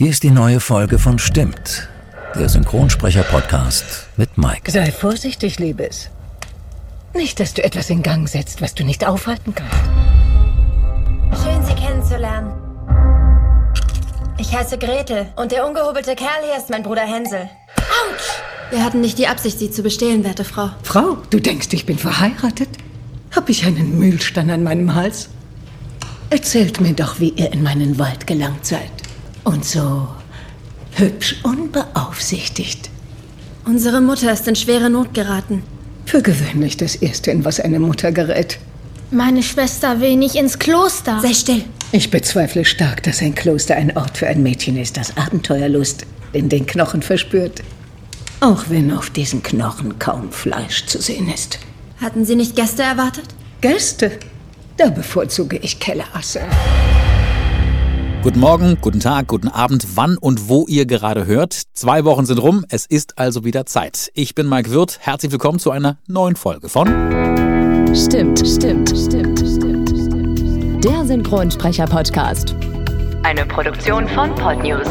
Hier ist die neue Folge von Stimmt, der Synchronsprecher-Podcast mit Mike. Sei vorsichtig, Liebes. Nicht, dass du etwas in Gang setzt, was du nicht aufhalten kannst. Schön, Sie kennenzulernen. Ich heiße Gretel und der ungehobelte Kerl hier ist mein Bruder Hänsel. Autsch! Wir hatten nicht die Absicht, Sie zu bestehlen, werte Frau. Frau, du denkst, ich bin verheiratet? Hab ich einen Mühlstein an meinem Hals? Erzählt mir doch, wie ihr in meinen Wald gelangt seid. Und so hübsch unbeaufsichtigt. Unsere Mutter ist in schwere Not geraten. Für gewöhnlich das Erste, in was eine Mutter gerät. Meine Schwester will nicht ins Kloster. Sei still. Ich bezweifle stark, dass ein Kloster ein Ort für ein Mädchen ist, das Abenteuerlust in den Knochen verspürt. Auch wenn auf diesen Knochen kaum Fleisch zu sehen ist. Hatten Sie nicht Gäste erwartet? Gäste? Da bevorzuge ich Kellerasse. Guten Morgen, guten Tag, guten Abend, wann und wo ihr gerade hört. Zwei Wochen sind rum, es ist also wieder Zeit. Ich bin Mike Wirth, herzlich willkommen zu einer neuen Folge von Stimmt, stimmt, stimmt, stimmt, stimmt. Der Synchronsprecher-Podcast. Eine Produktion von Podnews.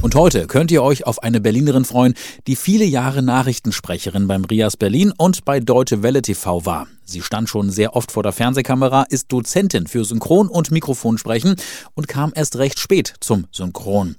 Und heute könnt ihr euch auf eine Berlinerin freuen, die viele Jahre Nachrichtensprecherin beim Rias Berlin und bei Deutsche Welle TV war. Sie stand schon sehr oft vor der Fernsehkamera, ist Dozentin für Synchron- und Mikrofonsprechen und kam erst recht spät zum Synchron.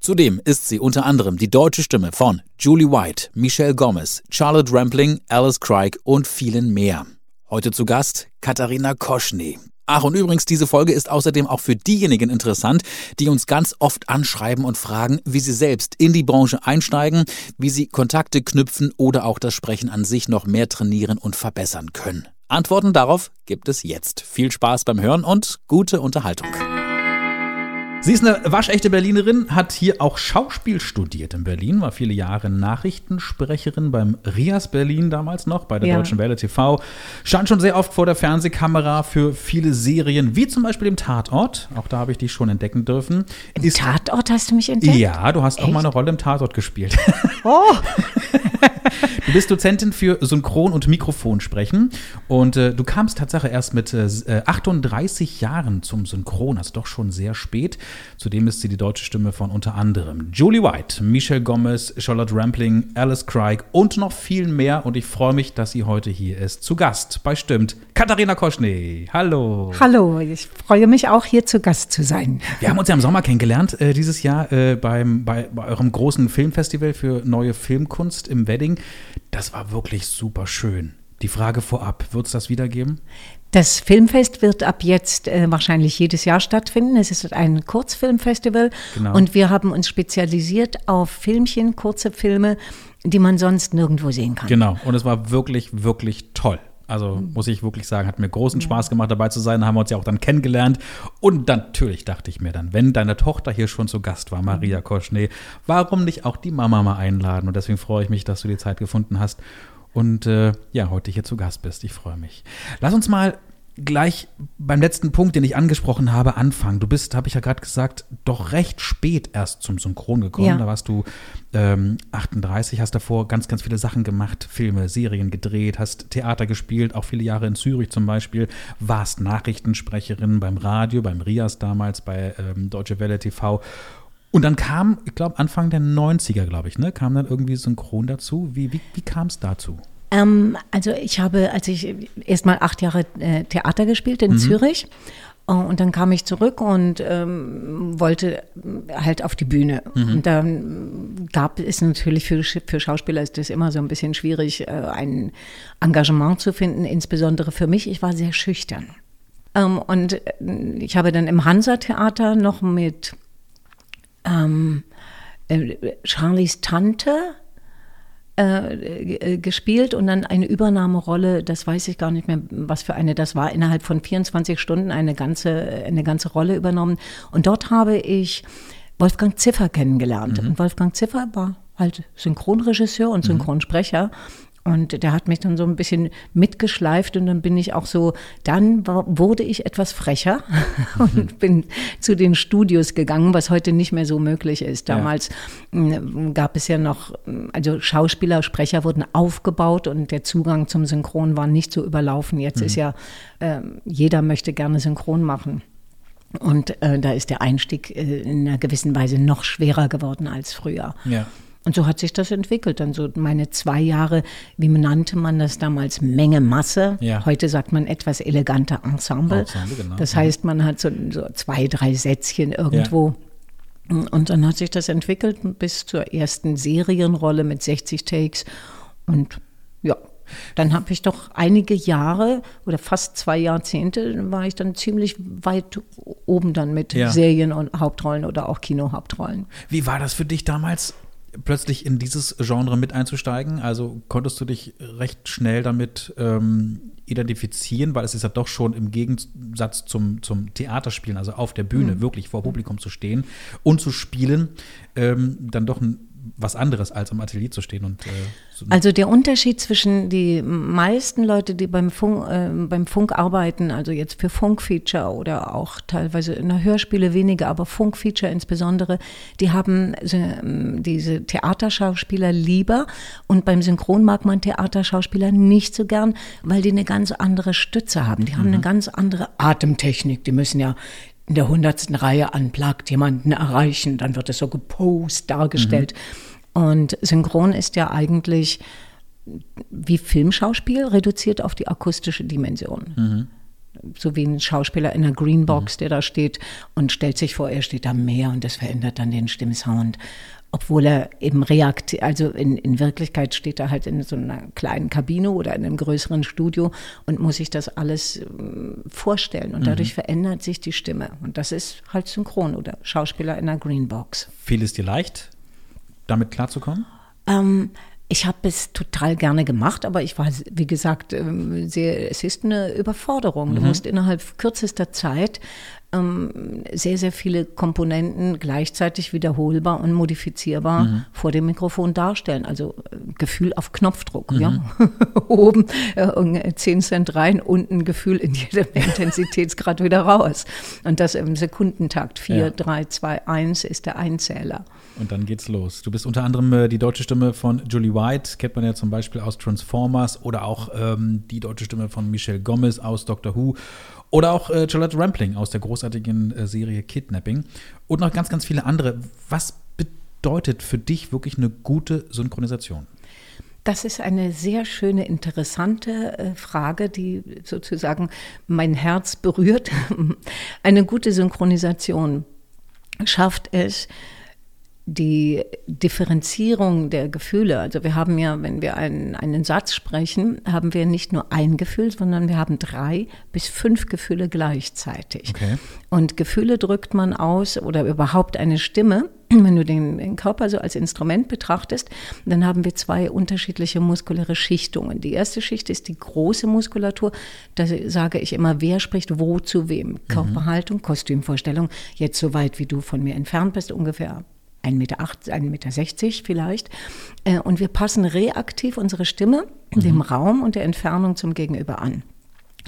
Zudem ist sie unter anderem die deutsche Stimme von Julie White, Michelle Gomez, Charlotte Rampling, Alice Craig und vielen mehr. Heute zu Gast Katharina Koschny. Ach, und übrigens, diese Folge ist außerdem auch für diejenigen interessant, die uns ganz oft anschreiben und fragen, wie sie selbst in die Branche einsteigen, wie sie Kontakte knüpfen oder auch das Sprechen an sich noch mehr trainieren und verbessern können. Antworten darauf gibt es jetzt. Viel Spaß beim Hören und gute Unterhaltung. Sie ist eine waschechte Berlinerin, hat hier auch Schauspiel studiert in Berlin, war viele Jahre Nachrichtensprecherin beim Rias Berlin damals noch, bei der Ja. Deutschen Welle TV. Stand schon sehr oft vor der Fernsehkamera für viele Serien, wie zum Beispiel im Tatort. Auch da habe ich dich schon entdecken dürfen. Im Tatort hast du mich entdeckt? Ja, du hast auch Echt? mal eine Rolle im Tatort gespielt. Oh, Du bist Dozentin für Synchron- und Mikrofonsprechen und äh, du kamst Tatsache erst mit äh, 38 Jahren zum Synchron, also doch schon sehr spät. Zudem ist sie die deutsche Stimme von unter anderem Julie White, Michelle Gomez, Charlotte Rampling, Alice Craig und noch viel mehr. Und ich freue mich, dass sie heute hier ist. Zu Gast bei Stimmt, Katharina Koschny. Hallo. hallo, ich freue mich auch hier zu Gast zu sein. Wir haben uns ja im Sommer kennengelernt, äh, dieses Jahr äh, beim, bei, bei eurem großen Filmfestival für neue Filmkunst im Wedding. Das war wirklich super schön. Die Frage vorab, wird es das wiedergeben? Das Filmfest wird ab jetzt äh, wahrscheinlich jedes Jahr stattfinden. Es ist ein Kurzfilmfestival Genau. und wir haben uns spezialisiert auf Filmchen, kurze Filme, die man sonst nirgendwo sehen kann. Genau, und es war wirklich, wirklich toll. Also muss ich wirklich sagen, hat mir großen Spaß gemacht, dabei zu sein. Da haben wir uns ja auch dann kennengelernt. Und natürlich dachte ich mir dann, wenn deine Tochter hier schon zu Gast war, Maria Koschny, warum nicht auch die Mama mal einladen? Und deswegen freue ich mich, dass du die Zeit gefunden hast und äh, ja, heute hier zu Gast bist. Ich freue mich. Lass uns mal gleich beim letzten Punkt, den ich angesprochen habe, anfangen. Du bist, habe ich ja gerade gesagt, doch recht spät erst zum Synchron gekommen. Ja. Da warst du ähm, 38, hast davor ganz, ganz viele Sachen gemacht, Filme, Serien gedreht, hast Theater gespielt, auch viele Jahre in Zürich zum Beispiel, warst Nachrichtensprecherin beim Radio, beim Rias damals, bei ähm, Deutsche Welle TV. Und dann kam, ich glaube, Anfang der 90er, glaube ich, ne, kam dann irgendwie Synchron dazu. Wie, wie, wie kam es dazu? Ähm, also ich habe, als ich erst mal acht Jahre äh, Theater gespielt in Zürich äh, und dann kam ich zurück und ähm, wollte halt auf die Bühne. Und dann gab es natürlich für, für Schauspieler ist das immer so ein bisschen schwierig, äh, ein Engagement zu finden, insbesondere für mich. Ich war sehr schüchtern. Ähm, und äh, ich habe dann im Hansa-Theater noch mit ähm, äh, Charlies Tante äh, äh, gespielt und dann eine Übernahmerolle, das weiß ich gar nicht mehr, was für eine das war, innerhalb von 24 Stunden eine ganze, eine ganze Rolle übernommen. Und dort habe ich Wolfgang Ziffer kennengelernt. Und Wolfgang Ziffer war halt Synchronregisseur und Synchronsprecher. Und der hat mich dann so ein bisschen mitgeschleift und dann bin ich auch so, dann wurde ich etwas frecher und bin zu den Studios gegangen, was heute nicht mehr so möglich ist. Damals ja. gab es ja noch, also Schauspieler, Sprecher wurden aufgebaut und der Zugang zum Synchron war nicht so überlaufen. Jetzt mhm. ist ja, äh, jeder möchte gerne Synchron machen. Und äh, da ist der Einstieg äh, in einer gewissen Weise noch schwerer geworden als früher. Ja. Und so hat sich das entwickelt. Dann so meine zwei Jahre, wie nannte man das damals, Menge Masse. Ja. Heute sagt man etwas eleganter Ensemble. Ensemble genau. Das heißt, man hat so, so zwei, drei Sätzchen irgendwo. Ja. Und dann hat sich das entwickelt bis zur ersten Serienrolle mit 60 Takes. Und ja, dann habe ich doch einige Jahre oder fast zwei Jahrzehnte war ich dann ziemlich weit oben dann mit ja. Serien und Hauptrollen oder auch Kinohauptrollen. Wie war das für dich damals? Plötzlich in dieses Genre mit einzusteigen? Also konntest du dich recht schnell damit ähm, identifizieren, weil es ist ja doch schon im Gegensatz zum, zum Theaterspielen, also auf der Bühne, mhm. wirklich vor Publikum zu stehen und zu spielen, ähm, dann doch ein was anderes, als am Atelier zu stehen und äh, so Also der Unterschied zwischen die meisten Leute, die beim Funk, äh, beim Funk arbeiten, also jetzt für Funkfeature oder auch teilweise in der Hörspiele weniger, aber Funkfeature insbesondere, die haben äh, diese Theaterschauspieler lieber und beim Synchron mag man Theaterschauspieler nicht so gern, weil die eine ganz andere Stütze haben. Die haben mhm. eine ganz andere Atemtechnik. Die müssen ja in der hundertsten Reihe unplugged jemanden erreichen, dann wird es so gepost dargestellt. Mhm. Und Synchron ist ja eigentlich wie Filmschauspiel reduziert auf die akustische Dimension. Mhm. So wie ein Schauspieler in einer Greenbox, mhm. der da steht und stellt sich vor, er steht am Meer und das verändert dann den Stimmsound obwohl er eben reaktiv, also in, in Wirklichkeit steht er halt in so einer kleinen Kabine oder in einem größeren Studio und muss sich das alles ähm, vorstellen. Und dadurch mhm. verändert sich die Stimme. Und das ist halt synchron oder Schauspieler in einer Greenbox. Fiel es dir leicht, damit klarzukommen? Ähm, ich habe es total gerne gemacht, aber ich war, wie gesagt, ähm, sehr, es ist eine Überforderung. Du mhm. musst innerhalb kürzester Zeit ähm, sehr, sehr viele Komponenten gleichzeitig wiederholbar und modifizierbar mhm. vor dem Mikrofon darstellen. Also äh, Gefühl auf Knopfdruck. Mhm. Ja? Oben äh, 10 Cent rein, unten Gefühl in jedem Intensitätsgrad wieder raus. Und das im Sekundentakt. 4, 3, 2, 1 ist der Einzähler. Und dann geht's los. Du bist unter anderem äh, die deutsche Stimme von Julie White, kennt man ja zum Beispiel aus Transformers oder auch ähm, die deutsche Stimme von Michelle Gomez aus Doctor Who oder auch äh, Charlotte Rampling aus der großartigen äh, Serie Kidnapping. Und noch ganz, ganz viele andere. Was bedeutet für dich wirklich eine gute Synchronisation? Das ist eine sehr schöne, interessante äh, Frage, die sozusagen mein Herz berührt. Eine gute Synchronisation schafft es, die Differenzierung der Gefühle. Also wir haben ja, wenn wir einen, einen Satz sprechen, haben wir nicht nur ein Gefühl, sondern wir haben drei bis fünf Gefühle gleichzeitig. Okay. Und Gefühle drückt man aus oder überhaupt eine Stimme. Wenn du den, den Körper so als Instrument betrachtest, dann haben wir zwei unterschiedliche muskuläre Schichtungen. Die erste Schicht ist die große Muskulatur. Da sage ich immer, wer spricht wo zu wem. Mhm. Körperhaltung, Kostümvorstellung. Jetzt so weit, wie du von mir entfernt bist, ungefähr 1,80 Meter, 1,60 Meter vielleicht. Äh, und wir passen reaktiv unsere Stimme mhm. dem Raum und der Entfernung zum Gegenüber an.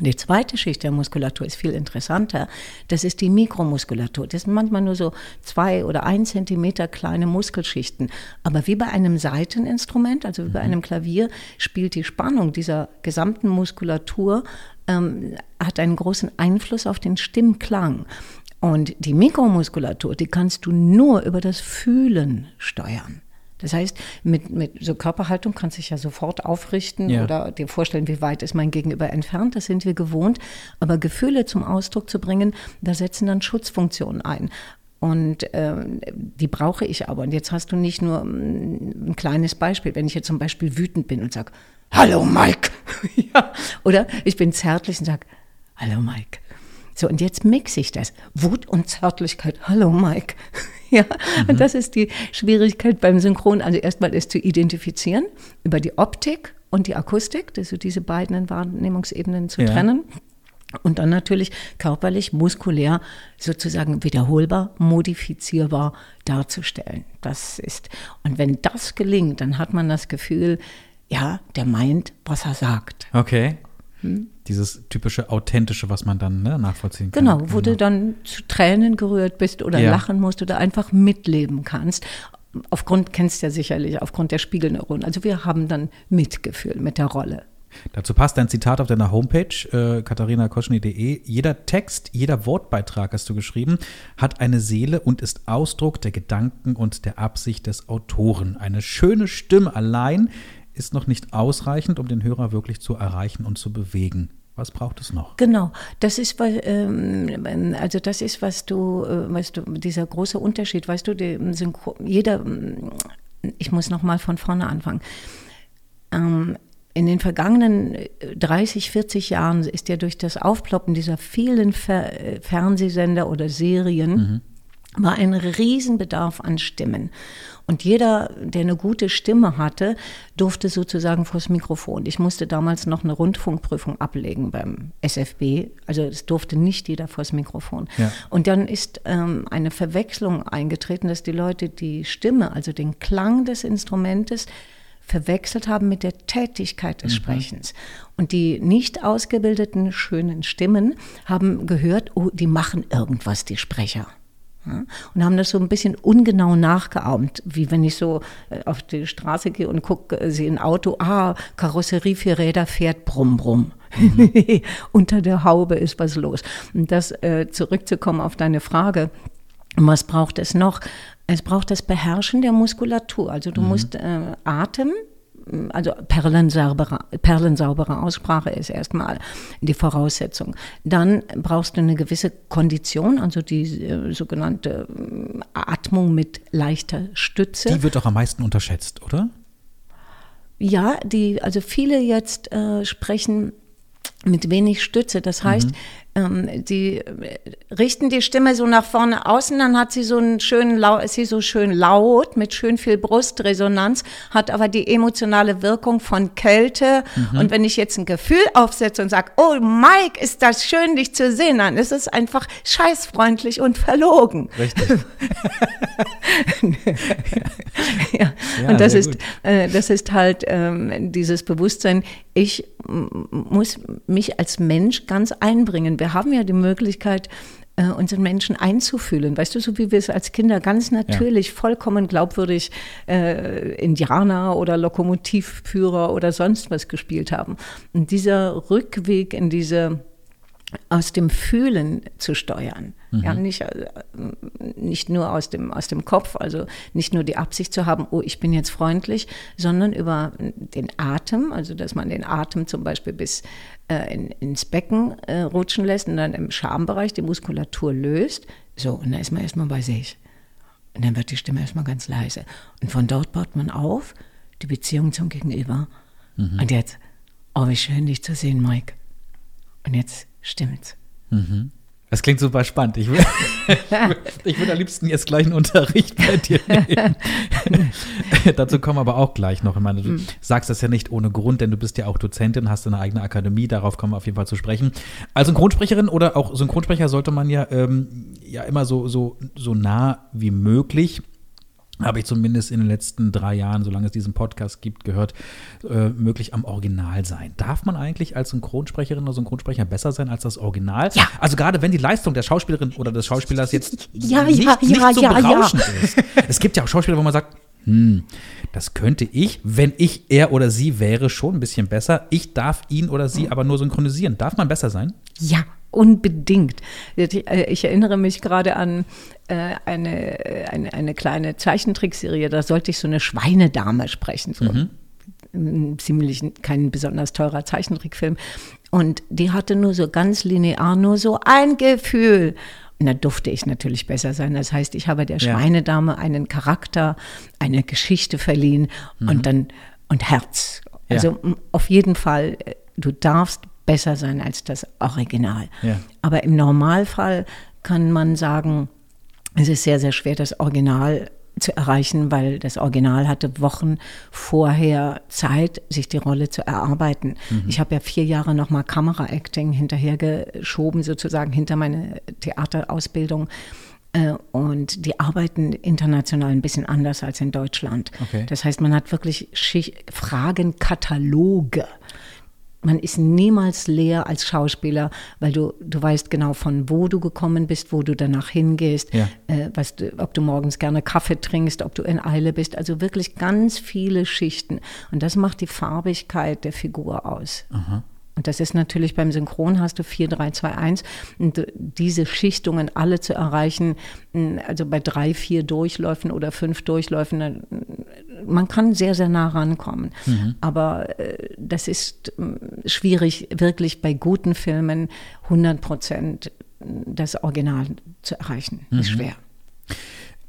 Die zweite Schicht der Muskulatur ist viel interessanter. Das ist die Mikromuskulatur. Das sind manchmal nur so zwei oder ein Zentimeter kleine Muskelschichten. Aber wie bei einem Saiteninstrument, also wie bei mhm. einem Klavier, spielt die Spannung dieser gesamten Muskulatur, ähm, hat einen großen Einfluss auf den Stimmklang. Und die Mikromuskulatur, die kannst du nur über das Fühlen steuern. Das heißt, mit, mit so Körperhaltung kannst du dich ja sofort aufrichten ja. oder dir vorstellen, wie weit ist mein Gegenüber entfernt. Das sind wir gewohnt. Aber Gefühle zum Ausdruck zu bringen, da setzen dann Schutzfunktionen ein. Und äh, die brauche ich aber. Und jetzt hast du nicht nur mm, ein kleines Beispiel. Wenn ich jetzt zum Beispiel wütend bin und sage, Hallo Mike. ja. Oder ich bin zärtlich und sage, Hallo Mike. So, und jetzt mixe ich das. Wut und Zärtlichkeit. Hallo, Mike. ja, mhm. und das ist die Schwierigkeit beim Synchron. Also erstmal ist zu identifizieren über die Optik und die Akustik, also diese beiden Wahrnehmungsebenen zu ja. trennen. Und dann natürlich körperlich, muskulär sozusagen wiederholbar, modifizierbar darzustellen. Das ist, und wenn das gelingt, dann hat man das Gefühl, ja, der meint, was er sagt. Okay. Dieses typische Authentische, was man dann ne, nachvollziehen kann. Genau, wo du dann zu Tränen gerührt bist oder Ja. lachen musst oder einfach mitleben kannst. Aufgrund, kennst du ja sicherlich, aufgrund der Spiegelneuronen. Also wir haben dann Mitgefühl mit der Rolle. Dazu passt ein Zitat auf deiner Homepage, äh, katharinakoschny.de. Jeder Text, jeder Wortbeitrag, hast du geschrieben, hat eine Seele und ist Ausdruck der Gedanken und der Absicht des Autoren. Eine schöne Stimme allein ist noch nicht ausreichend, um den Hörer wirklich zu erreichen und zu bewegen. Was braucht es noch? Genau, das ist, weil, ähm, also das ist, was du, äh, weißt du, dieser große Unterschied, weißt du, die Synchro jeder, ähm, ich muss noch mal von vorne anfangen. Ähm, in den vergangenen äh, 30, 40 Jahren ist ja durch das Aufploppen dieser vielen Fer äh, Fernsehsender oder Serien war ein Riesenbedarf an Stimmen. Und jeder, der eine gute Stimme hatte, durfte sozusagen vors Mikrofon. Ich musste damals noch eine Rundfunkprüfung ablegen beim SFB. Also es durfte nicht jeder vors Mikrofon. Ja. Und dann ist ähm, eine Verwechslung eingetreten, dass die Leute die Stimme, also den Klang des Instrumentes, verwechselt haben mit der Tätigkeit des Sprechens. Und die nicht ausgebildeten schönen Stimmen haben gehört, oh, die machen irgendwas, die Sprecher. Ja, und haben das so ein bisschen ungenau nachgeahmt, wie wenn ich so äh, auf die Straße gehe und gucke, äh, sehe ein Auto, ah, Karosserie, vier Räder fährt, brumm, brumm. Unter der Haube ist was los. Und das äh, zurückzukommen auf deine Frage, was braucht es noch? Es braucht das Beherrschen der Muskulatur. Also du musst äh, Atem, also perlensaubere, perlensaubere Aussprache ist erstmal die Voraussetzung. Dann brauchst du eine gewisse Kondition, also die äh, sogenannte äh, Atmung mit leichter Stütze. Die wird doch am meisten unterschätzt, oder? Ja, die, also viele jetzt äh, sprechen mit wenig Stütze. Das heißt, ähm, die richten die Stimme so nach vorne außen, dann hat sie so einen schönen, ist sie so schön laut mit schön viel Brustresonanz, hat aber die emotionale Wirkung von Kälte. Und wenn ich jetzt ein Gefühl aufsetze und sage, oh Mike, ist das schön, dich zu sehen, dann ist es einfach scheißfreundlich und verlogen. Richtig. ja. Ja, und das ist, äh, das ist halt ähm, dieses Bewusstsein, ich muss mich als Mensch ganz einbringen. Wir haben ja die Möglichkeit, äh, unseren Menschen einzufühlen. Weißt du, so wie wir es als Kinder ganz natürlich, vollkommen glaubwürdig äh, Indianer oder Lokomotivführer oder sonst was gespielt haben. Und dieser Rückweg in diese aus dem Fühlen zu steuern. Ja, nicht, äh, nicht nur aus dem, aus dem Kopf, also nicht nur die Absicht zu haben, oh, ich bin jetzt freundlich, sondern über den Atem, also dass man den Atem zum Beispiel bis äh, in, ins Becken äh, rutschen lässt und dann im Schambereich die Muskulatur löst. So, und dann ist man erstmal bei sich. Und dann wird die Stimme erstmal ganz leise. Und von dort baut man auf die Beziehung zum Gegenüber. Und jetzt, oh, wie schön dich zu sehen, Mike. Und jetzt stimmt's. Das klingt super spannend. Ich, würde am liebsten jetzt gleich einen Unterricht bei dir nehmen. Dazu kommen wir aber auch gleich noch. Ich meine, du sagst das ja nicht ohne Grund, denn du bist ja auch Dozentin, hast eine eigene Akademie, darauf kommen wir auf jeden Fall zu sprechen. Als Synchronsprecherin oder auch Synchronsprecher sollte man ja, ähm, ja immer so, so, so nah wie möglich habe ich zumindest in den letzten drei Jahren, solange es diesen Podcast gibt, gehört, äh, möglich am Original sein. Darf man eigentlich als Synchronsprecherin oder Synchronsprecher besser sein als das Original? Ja. Also gerade wenn die Leistung der Schauspielerin oder des Schauspielers jetzt Ja, nicht, ja, nicht ja, so ja, ja. berauschend ist. Es gibt ja auch Schauspieler, wo man sagt, hm, das könnte ich, wenn ich er oder sie wäre, schon ein bisschen besser. Ich darf ihn oder sie aber nur synchronisieren. Darf man besser sein? Ja, unbedingt. Ich, äh, ich erinnere mich gerade an äh, eine, äh, eine, eine kleine Zeichentrickserie, da sollte ich so eine Schweinedame sprechen. So. Ein ziemlich kein besonders teurer Zeichentrickfilm. Und die hatte nur so ganz linear, nur so ein Gefühl. Und da durfte ich natürlich besser sein. Das heißt, ich habe der Ja. Schweinedame einen Charakter, eine Geschichte verliehen und dann und Herz. Ja. Also m, auf jeden Fall, du darfst besser sein als das Original. Ja. Aber im Normalfall kann man sagen, es ist sehr, sehr schwer, das Original zu erreichen, weil das Original hatte Wochen vorher Zeit, sich die Rolle zu erarbeiten. Ich habe ja vier Jahre nochmal Kamera-Acting hinterhergeschoben, sozusagen hinter meine Theaterausbildung. Äh, und die arbeiten international ein bisschen anders als in Deutschland. Okay. Das heißt, man hat wirklich Fragenkataloge. Man ist niemals leer als Schauspieler, weil du, du weißt genau, von wo du gekommen bist, wo du danach hingehst, Ja. äh, was du, ob du morgens gerne Kaffee trinkst, ob du in Eile bist. Also wirklich ganz viele Schichten. Und das macht die Farbigkeit der Figur aus. Und das ist natürlich beim Synchron hast du 4, 3, 2, 1. Und diese Schichtungen alle zu erreichen, mh, also bei drei, vier Durchläufen oder fünf Durchläufen, man kann sehr, sehr nah rankommen. Aber äh, das ist mh, schwierig, wirklich bei guten Filmen 100 Prozent das Original zu erreichen. Ist schwer.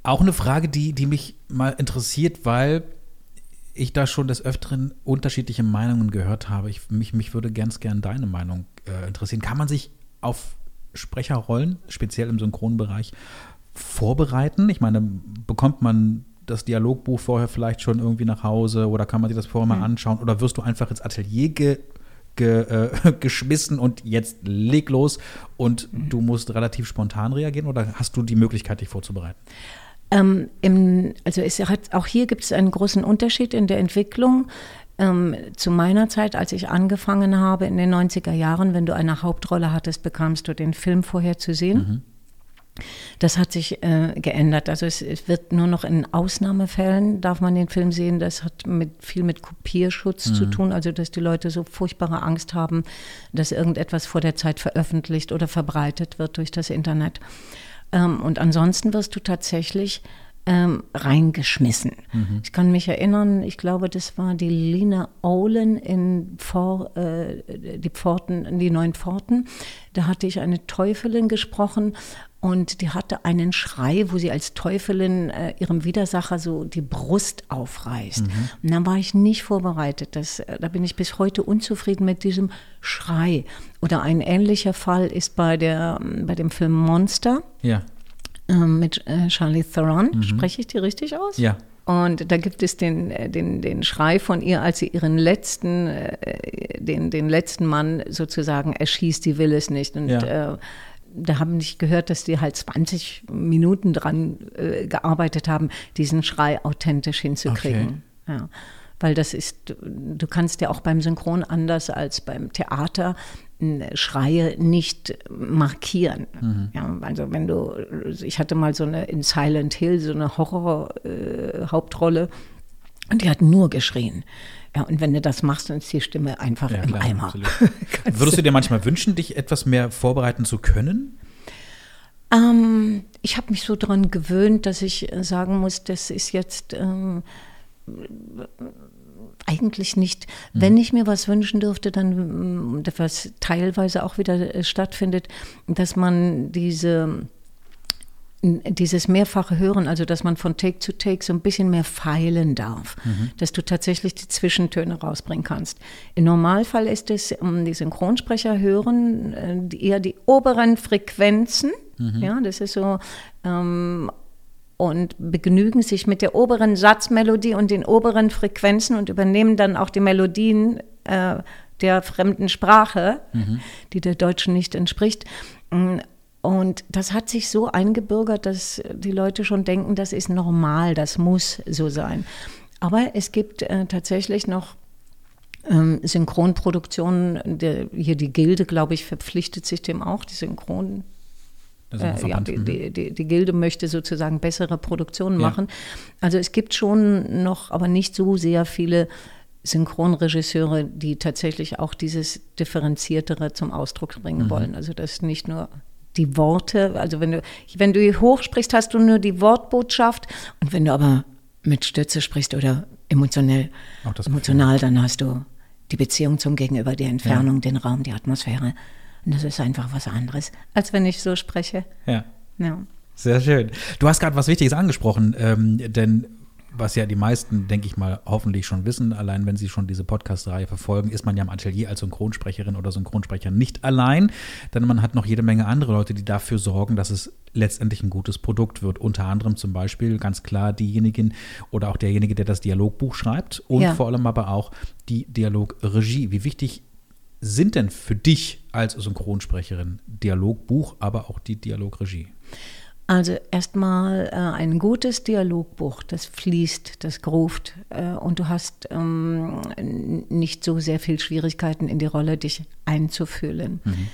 Auch eine Frage, die, die mich mal interessiert, weil ich da schon des Öfteren unterschiedliche Meinungen gehört habe. Ich, mich, mich würde ganz gern deine Meinung äh, interessieren. Kann man sich auf Sprecherrollen, speziell im Synchronbereich, vorbereiten? Ich meine, bekommt man das Dialogbuch vorher vielleicht schon irgendwie nach Hause oder kann man sich das vorher mal anschauen oder wirst du einfach ins Atelier ge, ge, äh, geschmissen und jetzt leg los und du musst relativ spontan reagieren oder hast du die Möglichkeit, dich vorzubereiten? Ähm, im, also es hat, auch hier gibt es einen großen Unterschied in der Entwicklung. Ähm, zu meiner Zeit, als ich angefangen habe in den 90er Jahren, wenn du eine Hauptrolle hattest, bekamst du den Film vorher zu sehen. Das hat sich äh, geändert. Also es, es wird nur noch in Ausnahmefällen darf man den Film sehen. Das hat mit, viel mit Kopierschutz zu tun, also dass die Leute so furchtbare Angst haben, dass irgendetwas vor der Zeit veröffentlicht oder verbreitet wird durch das Internet. Ähm, und ansonsten wirst du tatsächlich ähm, reingeschmissen. Ich kann mich erinnern, ich glaube, das war die Lina Olen in Vor, äh, die Pforten, die neuen Pforten. Da hatte ich eine Teufelin gesprochen und die hatte einen Schrei, wo sie als Teufelin äh, ihrem Widersacher so die Brust aufreißt. Und dann war ich nicht vorbereitet. Das, äh, da bin ich bis heute unzufrieden mit diesem Schrei. Oder ein ähnlicher Fall ist bei, der, bei dem Film Monster Ja. ähm, mit äh, Charlie Theron. Spreche ich die richtig aus? Ja. Und da gibt es den, äh, den, den Schrei von ihr, als sie ihren letzten, äh, den, den letzten Mann sozusagen erschießt, die will es nicht. Und Ja. äh, da haben nicht gehört, dass die halt 20 Minuten dran äh, gearbeitet haben, diesen Schrei authentisch hinzukriegen. Ja. Weil das ist, du kannst ja auch beim Synchron anders als beim Theater äh, Schreie nicht markieren. Ja, also wenn du, ich hatte mal so eine in Silent Hill, so eine Horror-Hauptrolle und die hat nur geschrien. Ja, und wenn du das machst, dann ist die Stimme einfach Ja, im klar, Eimer. absolut. Würdest du dir manchmal wünschen, dich etwas mehr vorbereiten zu können? Ähm, ich habe mich so daran gewöhnt, dass ich äh, sagen muss, das ist jetzt ähm, eigentlich nicht. Wenn ich mir was wünschen dürfte, dann, ähm, was teilweise auch wieder äh, stattfindet, dass man diese dieses mehrfache Hören, also dass man von Take zu Take so ein bisschen mehr feilen darf, dass du tatsächlich die Zwischentöne rausbringen kannst. Im Normalfall ist es, um die Synchronsprecher hören, äh, eher die oberen Frequenzen, ja, das ist so, ähm, und begnügen sich mit der oberen Satzmelodie und den oberen Frequenzen und übernehmen dann auch die Melodien äh, der fremden Sprache, die der Deutschen nicht entspricht. Und das hat sich so eingebürgert, dass die Leute schon denken, das ist normal, das muss so sein. Aber es gibt äh, tatsächlich noch ähm, Synchronproduktionen, der, hier die Gilde, glaube ich, verpflichtet sich dem auch, die Synchron. Äh, ja, die, Mhm. die, die, die Gilde möchte sozusagen bessere Produktionen Ja. machen. Also es gibt schon noch, aber nicht so sehr viele Synchronregisseure, die tatsächlich auch dieses Differenziertere zum Ausdruck bringen Mhm. wollen. Also das nicht nur die Worte, also wenn du, wenn du hier hoch sprichst, hast du nur die Wortbotschaft und wenn du aber mit Stütze sprichst oder emotionell, emotional, dann hast du die Beziehung zum Gegenüber, die Entfernung, den Raum, die Atmosphäre. Und das ist einfach was anderes, als wenn ich so spreche. Ja. Ja. Sehr schön. Du hast gerade was Wichtiges angesprochen, ähm, denn was ja die meisten, denke ich mal, hoffentlich schon wissen, allein wenn sie schon diese Podcast-Reihe verfolgen, ist man ja im Atelier als Synchronsprecherin oder Synchronsprecher nicht allein, denn man hat noch jede Menge andere Leute, die dafür sorgen, dass es letztendlich ein gutes Produkt wird. Unter anderem zum Beispiel ganz klar diejenigen oder auch derjenige, der das Dialogbuch schreibt und Ja. vor allem aber auch die Dialogregie. Wie wichtig sind denn für dich als Synchronsprecherin Dialogbuch, aber auch die Dialogregie? Also erstmal äh, ein gutes Dialogbuch, das fließt, das groovt äh, und du hast ähm, nicht so sehr viel Schwierigkeiten in die Rolle, dich einzufühlen. Mhm.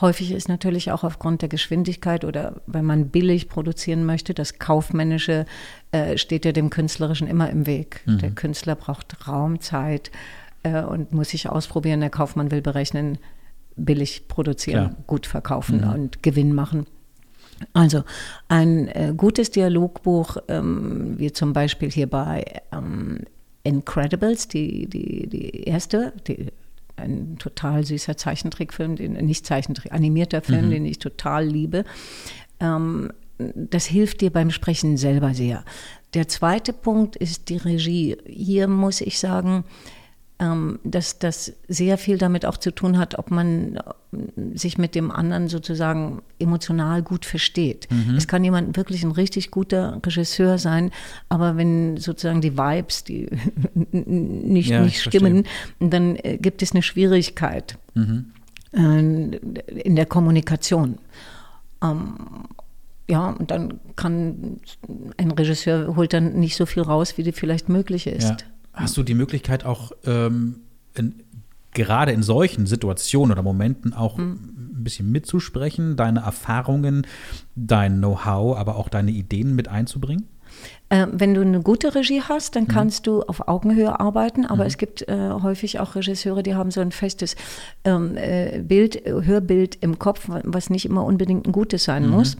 Häufig ist natürlich auch aufgrund der Geschwindigkeit oder wenn man billig produzieren möchte, das Kaufmännische äh, steht ja dem Künstlerischen immer im Weg. Mhm. Der Künstler braucht Raum, Zeit äh, und muss sich ausprobieren. Der Kaufmann will berechnen, billig produzieren, Klar. gut verkaufen mhm. und Gewinn machen. Also ein äh, gutes Dialogbuch, ähm, wie zum Beispiel hier bei ähm, Incredibles, die, die, die erste, die, ein total süßer Zeichentrickfilm, den, nicht Zeichentrick, animierter Film, mhm. den ich total liebe. Ähm, das hilft dir beim Sprechen selber sehr. Der zweite Punkt ist die Regie. Hier muss ich sagen, dass das sehr viel damit auch zu tun hat, ob man äh, sich mit dem anderen sozusagen emotional gut versteht. Mhm. Es kann jemand wirklich ein richtig guter Regisseur sein, aber wenn sozusagen die Vibes, die nicht, ja, nicht stimmen, dann äh, gibt es eine Schwierigkeit mhm. äh, in der Kommunikation. Ähm, ja, und dann kann ein Regisseur holt dann nicht so viel raus, wie vielleicht möglich ist. Ja. Hast du die Möglichkeit auch ähm, in, gerade in solchen Situationen oder Momenten auch mhm. ein bisschen mitzusprechen, deine Erfahrungen, dein Know-how, aber auch deine Ideen mit einzubringen? Äh, wenn du eine gute Regie hast, dann mhm. kannst du auf Augenhöhe arbeiten, aber mhm. es gibt äh, häufig auch Regisseure, die haben so ein festes ähm, äh, Bild, Hörbild im Kopf, was nicht immer unbedingt ein gutes sein mhm. muss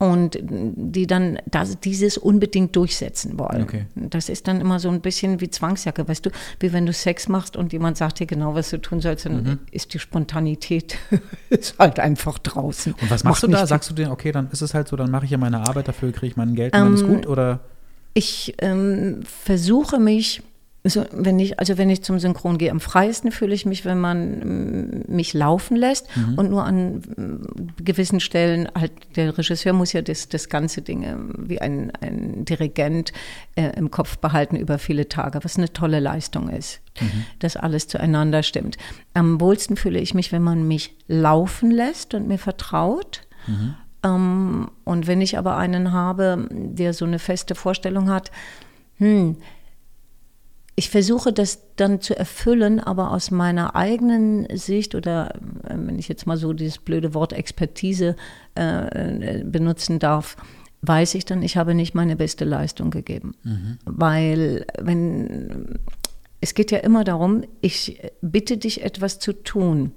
und die dann das, dieses unbedingt durchsetzen wollen. Okay. Das ist dann immer so ein bisschen wie Zwangsjacke, weißt du, wie wenn du Sex machst und jemand sagt dir genau, was du tun sollst, dann mhm. ist die Spontanität ist halt einfach draußen. Und was machst Macht du da? Sagst du dir, okay, dann ist es halt so, dann mache ich ja meine Arbeit, dafür kriege ich mein Geld und ähm, dann ist ähm, gut, oder? Ich ähm, versuche mich also wenn ich, also wenn ich zum Synchron gehe, am freiesten fühle ich mich, wenn man mm, mich laufen lässt mhm. und nur an mm, gewissen Stellen halt, der Regisseur muss ja das, das ganze Ding äh, wie ein, ein Dirigent äh, im Kopf behalten über viele Tage, was eine tolle Leistung ist, mhm. dass alles zueinander stimmt. Am wohlsten fühle ich mich, wenn man mich laufen lässt und mir vertraut. Mhm. Ähm, und wenn ich aber einen habe, der so eine feste Vorstellung hat, hm, ich versuche das dann zu erfüllen, aber aus meiner eigenen Sicht oder äh, wenn ich jetzt mal so dieses blöde Wort Expertise äh, benutzen darf, weiß ich dann, ich habe nicht meine beste Leistung gegeben. Mhm. Weil wenn es geht ja immer darum, ich bitte dich etwas zu tun.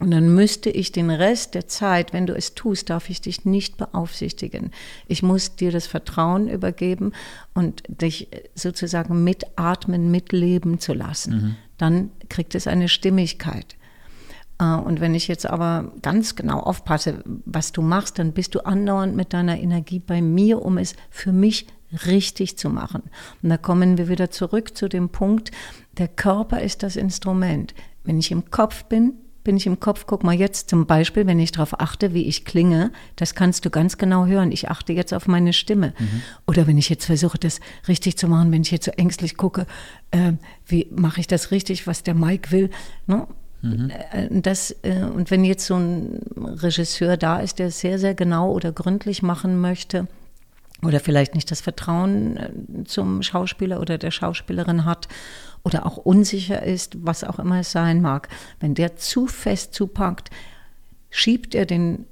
Und dann müsste ich den Rest der Zeit, wenn du es tust, darf ich dich nicht beaufsichtigen. Ich muss dir das Vertrauen übergeben und dich sozusagen mitatmen, mitleben zu lassen. Mhm. Dann kriegt es eine Stimmigkeit. Äh, und wenn ich jetzt aber ganz genau aufpasse, was du machst, dann bist du andauernd mit deiner Energie bei mir, um es für mich richtig zu machen. Und da kommen wir wieder zurück zu dem Punkt, der Körper ist das Instrument. Wenn ich im Kopf bin, bin ich im Kopf, guck mal jetzt zum Beispiel, wenn ich darauf achte, wie ich klinge, das kannst du ganz genau hören. Ich achte jetzt auf meine Stimme. Mhm. Oder wenn ich jetzt versuche, das richtig zu machen, wenn ich jetzt so ängstlich gucke, äh, wie mache ich das richtig, was der Mike will. Ne? Mhm. Äh, das, äh, und wenn jetzt so ein Regisseur da ist, der es sehr, sehr genau oder gründlich machen möchte, oder vielleicht nicht das Vertrauen äh, zum Schauspieler oder der Schauspielerin hat oder auch unsicher ist, was auch immer es sein mag, wenn der zu fest zupackt, schiebt er den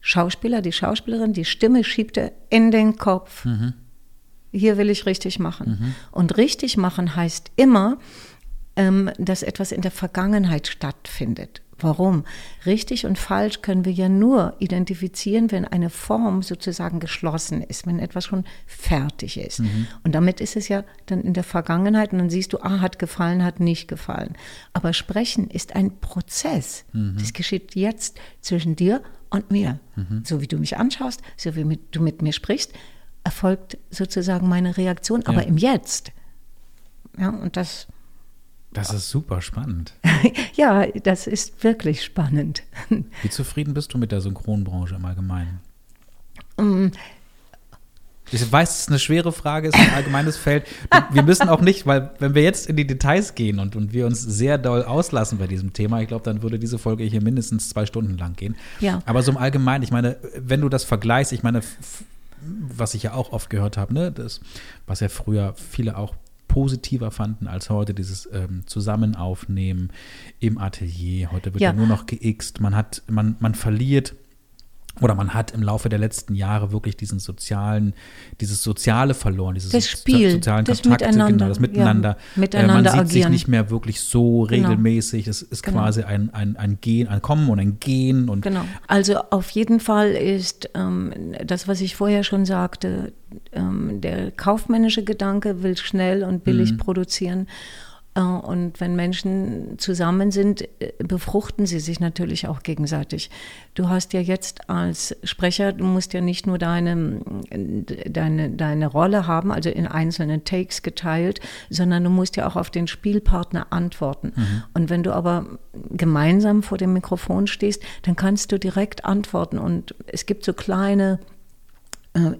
Schauspieler, die Schauspielerin, die Stimme schiebt er in den Kopf. Mhm. Hier will ich richtig machen. Mhm. Und richtig machen heißt immer, ähm, dass etwas in der Vergangenheit stattfindet. Warum? Richtig und falsch können wir ja nur identifizieren, wenn eine Form sozusagen geschlossen ist, wenn etwas schon fertig ist. Mhm. Und damit ist es ja dann in der Vergangenheit und dann siehst du, ah, hat gefallen, hat nicht gefallen. Aber Sprechen ist ein Prozess. Mhm. Das geschieht jetzt zwischen dir und mir. Mhm. So wie du mich anschaust, so wie du mit mir sprichst, erfolgt sozusagen meine Reaktion, aber ja. im Jetzt. Ja, und das das ist super spannend. ja, das ist wirklich spannend. Wie zufrieden bist du mit der Synchronbranche im Allgemeinen? Um, Ich weiß, es ist eine schwere Frage, es ist ein allgemeines Feld. Wir müssen auch nicht, weil wenn wir jetzt in die Details gehen und, und wir uns sehr doll auslassen bei diesem Thema, ich glaube, dann würde diese Folge hier mindestens zwei Stunden lang gehen. Ja. Aber so im Allgemeinen, ich meine, wenn du das vergleichst, ich meine, was ich ja auch oft gehört habe, ne, das, was ja früher viele auch positiver fanden als heute, dieses ähm, Zusammenaufnehmen im Atelier. Heute wird ja, ja nur noch geixt, man hat, man, man verliert oder man hat im Laufe der letzten Jahre wirklich diesen sozialen, dieses Soziale verloren, dieses das Spiel, sozialen das Kontakte, Miteinander, genau, das Miteinander. Ja, miteinander äh, man sieht agieren. sich nicht mehr wirklich so Genau. regelmäßig. Es ist Genau. quasi ein, ein, ein Gehen, ein Kommen und ein Gehen. Und Genau. Also auf jeden Fall ist ähm, das, was ich vorher schon sagte, ähm, der kaufmännische Gedanke will schnell und billig produzieren. Äh, Und wenn Menschen zusammen sind, äh, befruchten sie sich natürlich auch gegenseitig. Du hast ja jetzt als Sprecher, du musst ja nicht nur deine, deine, deine Rolle haben, also in einzelnen Takes geteilt, sondern du musst ja auch auf den Spielpartner antworten. Und wenn du aber gemeinsam vor dem Mikrofon stehst, dann kannst du direkt antworten. Und es gibt so kleine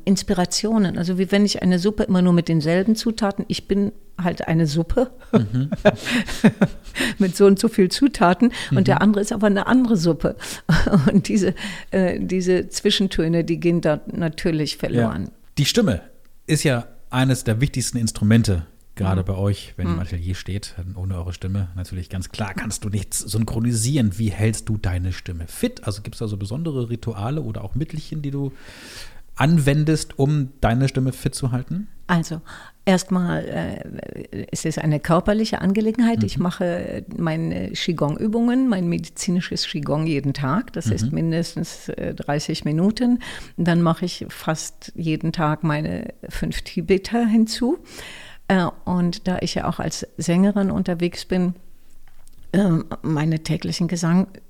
Inspirationen. Also wie wenn ich eine Suppe immer nur mit denselben Zutaten, ich bin halt eine Suppe mit so und so viel Zutaten und der andere ist aber eine andere Suppe. Und diese, äh, diese Zwischentöne, die gehen da natürlich verloren. Ja. Die Stimme ist ja eines der wichtigsten Instrumente, gerade Mhm. bei euch, wenn ihr im Atelier steht. Ohne eure Stimme natürlich ganz klar kannst du nichts synchronisieren. Wie hältst du deine Stimme fit? Also gibt es da so besondere Rituale oder auch Mittelchen, die du anwendest, um deine Stimme fit zu halten? Also erstmal äh, es ist eine körperliche Angelegenheit. Ich mache meine Qigong-Übungen, mein medizinisches Qigong jeden Tag. Das ist mindestens äh, 30 Minuten. Dann mache ich fast jeden Tag meine fünf Tibeter hinzu. Äh, und da ich ja auch als Sängerin unterwegs bin, ähm, meine täglichen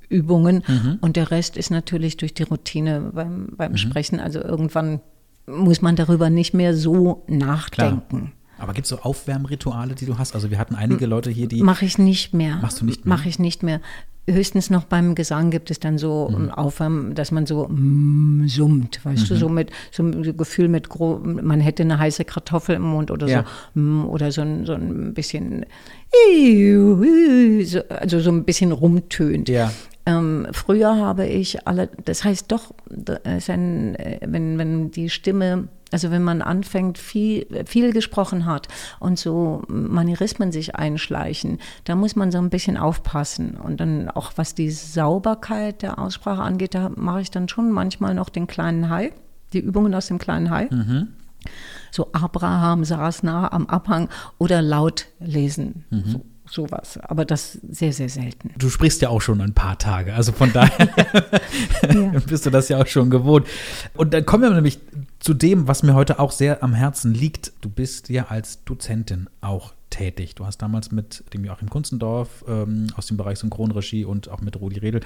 Gesangübungen und der Rest ist natürlich durch die Routine beim, beim Sprechen. Also irgendwann muss man darüber nicht mehr so nachdenken. Aber gibt es so Aufwärmrituale, die du hast? Also wir hatten einige Leute hier, die Mache ich nicht mehr. Machst du nicht mehr? Mache ich nicht mehr. Höchstens noch beim Gesang gibt es dann so ein Aufwärmen, dass man so mm, summt, weißt du, so mit so ein Gefühl mit, gro- man hätte eine heiße Kartoffel im Mund oder Ja. so, mm, oder so ein, so ein bisschen, so- also so ein bisschen rumtönt. Ja. Ähm, früher habe ich alle, das heißt doch, ist ein, äh, wenn, wenn die Stimme, also wenn man anfängt, viel, viel gesprochen hat und so Manierismen sich einschleichen, da muss man so ein bisschen aufpassen. Und dann auch was die Sauberkeit der Aussprache angeht, da mache ich dann schon manchmal noch den kleinen Hai, die Übungen aus dem kleinen Hai. So Abraham saß nah am Abhang oder laut lesen. So, sowas. Aber das sehr, sehr selten. Du sprichst ja auch schon ein paar Tage, also von daher bist du das ja auch schon gewohnt. Und dann kommen wir nämlich zu dem, was mir heute auch sehr am Herzen liegt. Du bist ja als Dozentin auch tätig. Du hast damals mit dem Joachim Kunzendorf ähm, aus dem Bereich Synchronregie und auch mit Rudi Redl,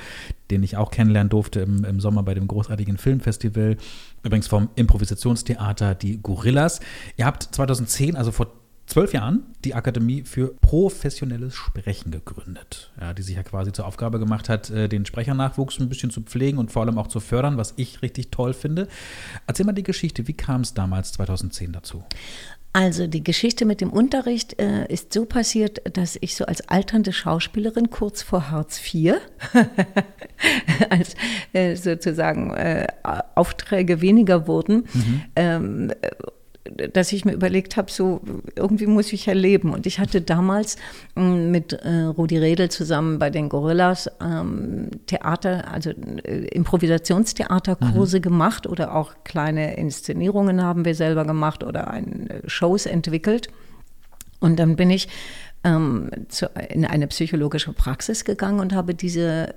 den ich auch kennenlernen durfte im, im Sommer bei dem großartigen Filmfestival, übrigens vom Improvisationstheater Die Gorillas. Ihr habt 2010, also vor zwölf Jahren die Akademie für professionelles Sprechen gegründet, ja, die sich ja quasi zur Aufgabe gemacht hat, äh, den Sprechernachwuchs ein bisschen zu pflegen und vor allem auch zu fördern, was ich richtig toll finde. Erzähl mal die Geschichte, wie kam es damals 2010 dazu? Also die Geschichte mit dem Unterricht äh, ist so passiert, dass ich so als alternde Schauspielerin kurz vor Hartz IV, als äh, sozusagen äh, Aufträge weniger wurden, ähm, äh, dass ich mir überlegt habe, so irgendwie muss ich ja leben. Und ich hatte damals ähm, mit äh, Rudi Redl zusammen bei den Gorillas ähm, Theater, also äh, Improvisationstheaterkurse gemacht oder auch kleine Inszenierungen haben wir selber gemacht oder ein, äh, Shows entwickelt. Und dann bin ich ähm, zu, in eine psychologische Praxis gegangen und habe diese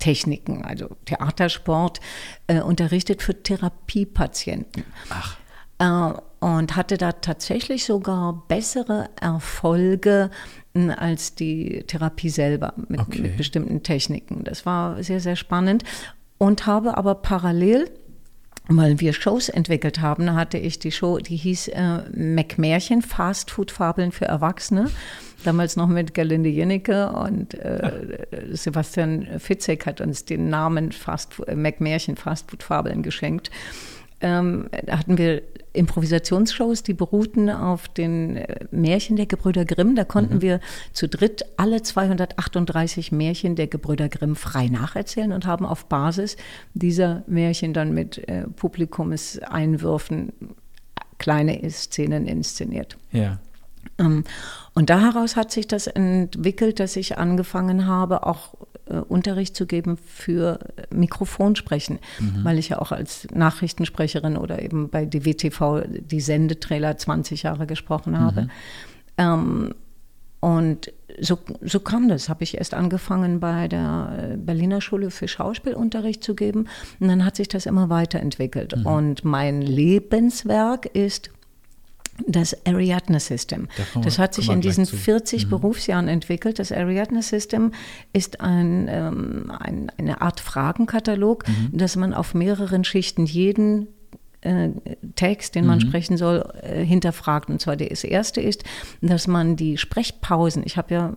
Improvisationstechniken, also Theatersport, äh, unterrichtet für Therapiepatienten. Ach. Äh, und hatte da tatsächlich sogar bessere Erfolge mh, als die Therapie selber mit, Okay. mit bestimmten Techniken. Das war sehr, sehr spannend. Und habe aber parallel weil wir Shows entwickelt haben, hatte ich die Show, die hieß äh, McMärchen, Fastfood-Fabeln für Erwachsene. Damals noch mit Gerlinde Jennecke und äh, Sebastian Fitzek hat uns den Namen Fast, äh, McMärchen, Fastfood-Fabeln geschenkt. Ähm, hatten wir Improvisationsshows, die beruhten auf den äh, Märchen der Gebrüder Grimm. Da konnten mhm. wir zu dritt alle 238 Märchen der Gebrüder Grimm frei nacherzählen und haben auf Basis dieser Märchen dann mit äh, Publikumseinwürfen kleine Szenen inszeniert. Ja. Ähm, und daraus hat sich das entwickelt, dass ich angefangen habe, auch äh, Unterricht zu geben für Mikrofonsprechen, mhm. weil ich ja auch als Nachrichtensprecherin oder eben bei DWTV die Sendetrailer 20 Jahre gesprochen habe. Mhm. Ähm, und so, so kam das. Habe ich erst angefangen bei der Berliner Schule für Schauspielunterricht zu geben. Und dann hat sich das immer weiterentwickelt. Mhm. Und mein Lebenswerk ist das Ariadne System. Das hat sich in diesen 40 mhm. Berufsjahren entwickelt. Das Ariadne System ist ein, ähm, ein, eine Art Fragenkatalog, mhm. dass man auf mehreren Schichten jeden Text, den man mhm. sprechen soll, äh, hinterfragt. Und zwar das erste ist, dass man die Sprechpausen, ich habe ja,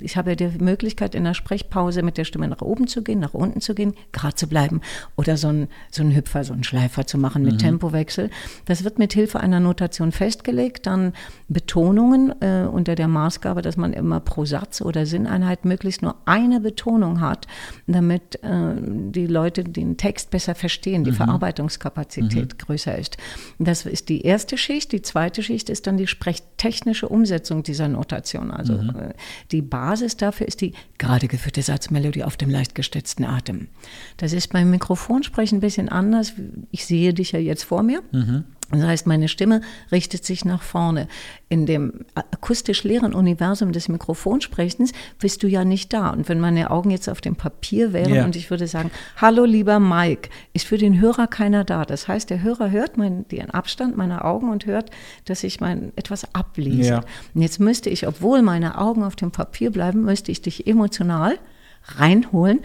ich habe ja die Möglichkeit, in der Sprechpause mit der Stimme nach oben zu gehen, nach unten zu gehen, gerade zu bleiben oder so ein, so ein Hüpfer, so ein Schleifer zu machen mit mhm. Tempowechsel. Das wird mit Hilfe einer Notation festgelegt. Dann Betonungen äh, unter der Maßgabe, dass man immer pro Satz oder Sinneinheit möglichst nur eine Betonung hat, damit äh, die Leute den Text besser verstehen, die mhm. Verarbeitungskapazität größer ist. Das ist die erste Schicht. Die zweite Schicht ist dann die sprechtechnische Umsetzung dieser Notation. Also mhm. Äh, die Basis dafür ist die gerade geführte Satzmelodie auf dem leicht gestützten Atem. Das ist beim Mikrofonsprechen ein bisschen anders. Ich sehe dich ja jetzt vor mir. Mhm. Das heißt, meine Stimme richtet sich nach vorne. In dem akustisch leeren Universum des Mikrofonsprechens bist du ja nicht da. Und wenn meine Augen jetzt auf dem Papier wären ja. und ich würde sagen, hallo lieber Mike, ist für den Hörer keiner da. Das heißt, der Hörer hört mein, den Abstand meiner Augen und hört, dass ich mein etwas ablese. Ja. Und jetzt müsste ich, obwohl meine Augen auf dem Papier bleiben, müsste ich dich emotional reinholen.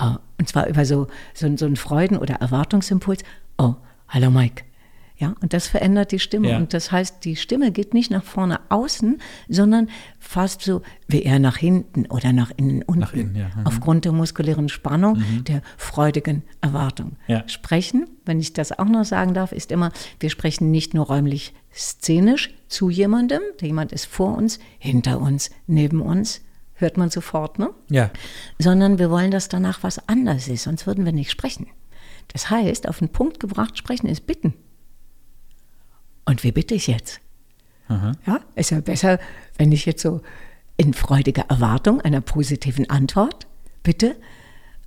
Oh, und zwar über so, so, so einen Freuden- oder Erwartungsimpuls. Oh, hallo Mike ja, und das verändert die Stimme. Ja. Und das heißt, die Stimme geht nicht nach vorne außen, sondern fast so wie eher nach hinten oder nach innen unten. Nach innen, ja. Mhm. Aufgrund der muskulären Spannung, mhm. der freudigen Erwartung. Ja. Sprechen, wenn ich das auch noch sagen darf, ist immer, wir sprechen nicht nur räumlich szenisch zu jemandem, jemand ist vor uns, hinter uns, neben uns, hört man sofort, ne? Ja. Sondern wir wollen, dass danach was anders ist, sonst würden wir nicht sprechen. Das heißt, auf den Punkt gebracht sprechen ist bitten. Und wie bitte ich jetzt? Aha. Ja, ist ja besser, wenn ich jetzt so in freudiger Erwartung einer positiven Antwort bitte,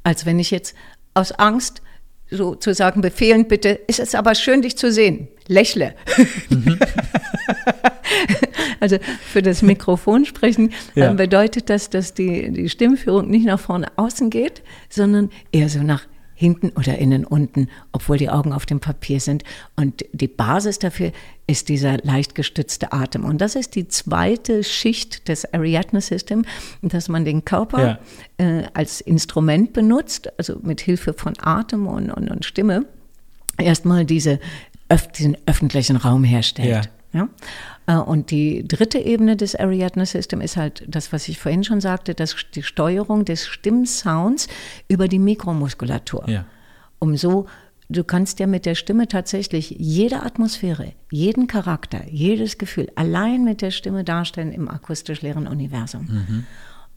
als wenn ich jetzt aus Angst sozusagen befehlen bitte, ist es aber schön, dich zu sehen. Lächle. Mhm. also für das Mikrofonsprechen ja. äh, bedeutet das, dass die, die Stimmführung nicht nach vorne außen geht, sondern eher so nach hinten oder innen unten, obwohl die Augen auf dem Papier sind. Und die Basis dafür ist dieser leicht gestützte Atem. Und das ist die zweite Schicht des Ariadne System, dass man den Körper ja. äh, als Instrument benutzt, also mit Hilfe von Atem und, und, und Stimme, erstmal diese, diesen öffentlichen Raum herstellt. Ja. ja? Äh, und die dritte Ebene des Ariadne System ist halt das, was ich vorhin schon sagte, das, die Steuerung des Stimmsounds über die Mikromuskulatur. Ja. Um so, du kannst ja mit der Stimme tatsächlich jede Atmosphäre, jeden Charakter, jedes Gefühl allein mit der Stimme darstellen im akustisch leeren Universum. Mhm.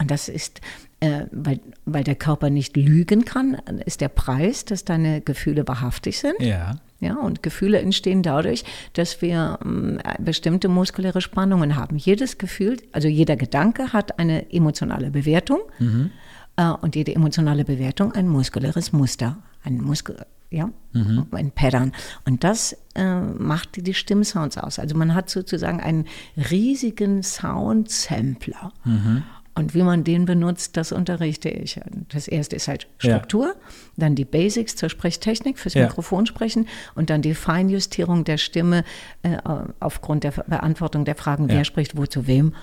Und das ist, äh, weil, weil der Körper nicht lügen kann, ist der Preis, dass deine Gefühle wahrhaftig sind. Ja. Ja, und Gefühle entstehen dadurch, dass wir ähm, bestimmte muskuläre Spannungen haben. Jedes Gefühl, also jeder Gedanke hat eine emotionale Bewertung mhm. äh, und jede emotionale Bewertung ein muskuläres Muster, ein Muskel, ja, mhm. ein Pattern. Und das äh, macht die, die Stimmsounds aus. Also man hat sozusagen einen riesigen Sound-Sampler. Mhm. Und wie man den benutzt, das unterrichte ich. Das erste ist halt Struktur, ja. dann die Basics zur Sprechtechnik fürs ja. Mikrofonsprechen und dann die Feinjustierung der Stimme äh, aufgrund der Beantwortung der Fragen, wer spricht wo zu wem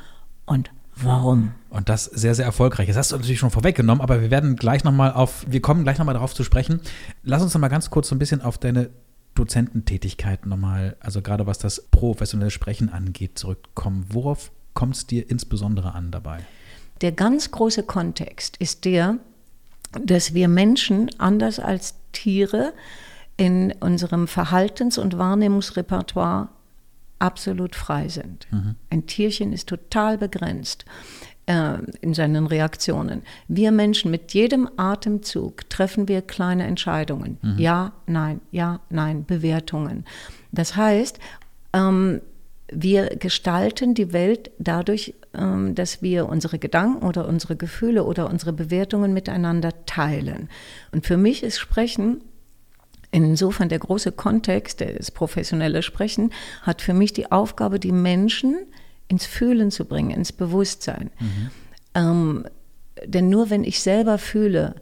und warum. Und das sehr, sehr erfolgreich. Das hast du natürlich schon vorweggenommen, aber wir werden gleich nochmal auf, wir kommen gleich nochmal darauf zu sprechen. Lass uns nochmal ganz kurz so ein bisschen auf deine Dozententätigkeit nochmal, also gerade was das professionelle Sprechen angeht, zurückkommen. Worauf kommt es dir insbesondere an dabei? Der ganz große Kontext ist der, dass wir Menschen anders als Tiere in unserem Verhaltens- und Wahrnehmungsrepertoire absolut frei sind. Mhm. Ein Tierchen ist total begrenzt äh, in seinen Reaktionen. Wir Menschen mit jedem Atemzug treffen wir kleine Entscheidungen. Mhm. Ja, nein, ja, nein, Bewertungen. Das heißt, ähm, wir gestalten die Welt dadurch, ähm, dass wir unsere Gedanken oder unsere Gefühle oder unsere Bewertungen miteinander teilen. Und für mich ist Sprechen Insofern der große Kontext, das professionelle Sprechen, hat für mich die Aufgabe, die Menschen ins Fühlen zu bringen, ins Bewusstsein. Mhm. Ähm, denn nur wenn ich selber fühle,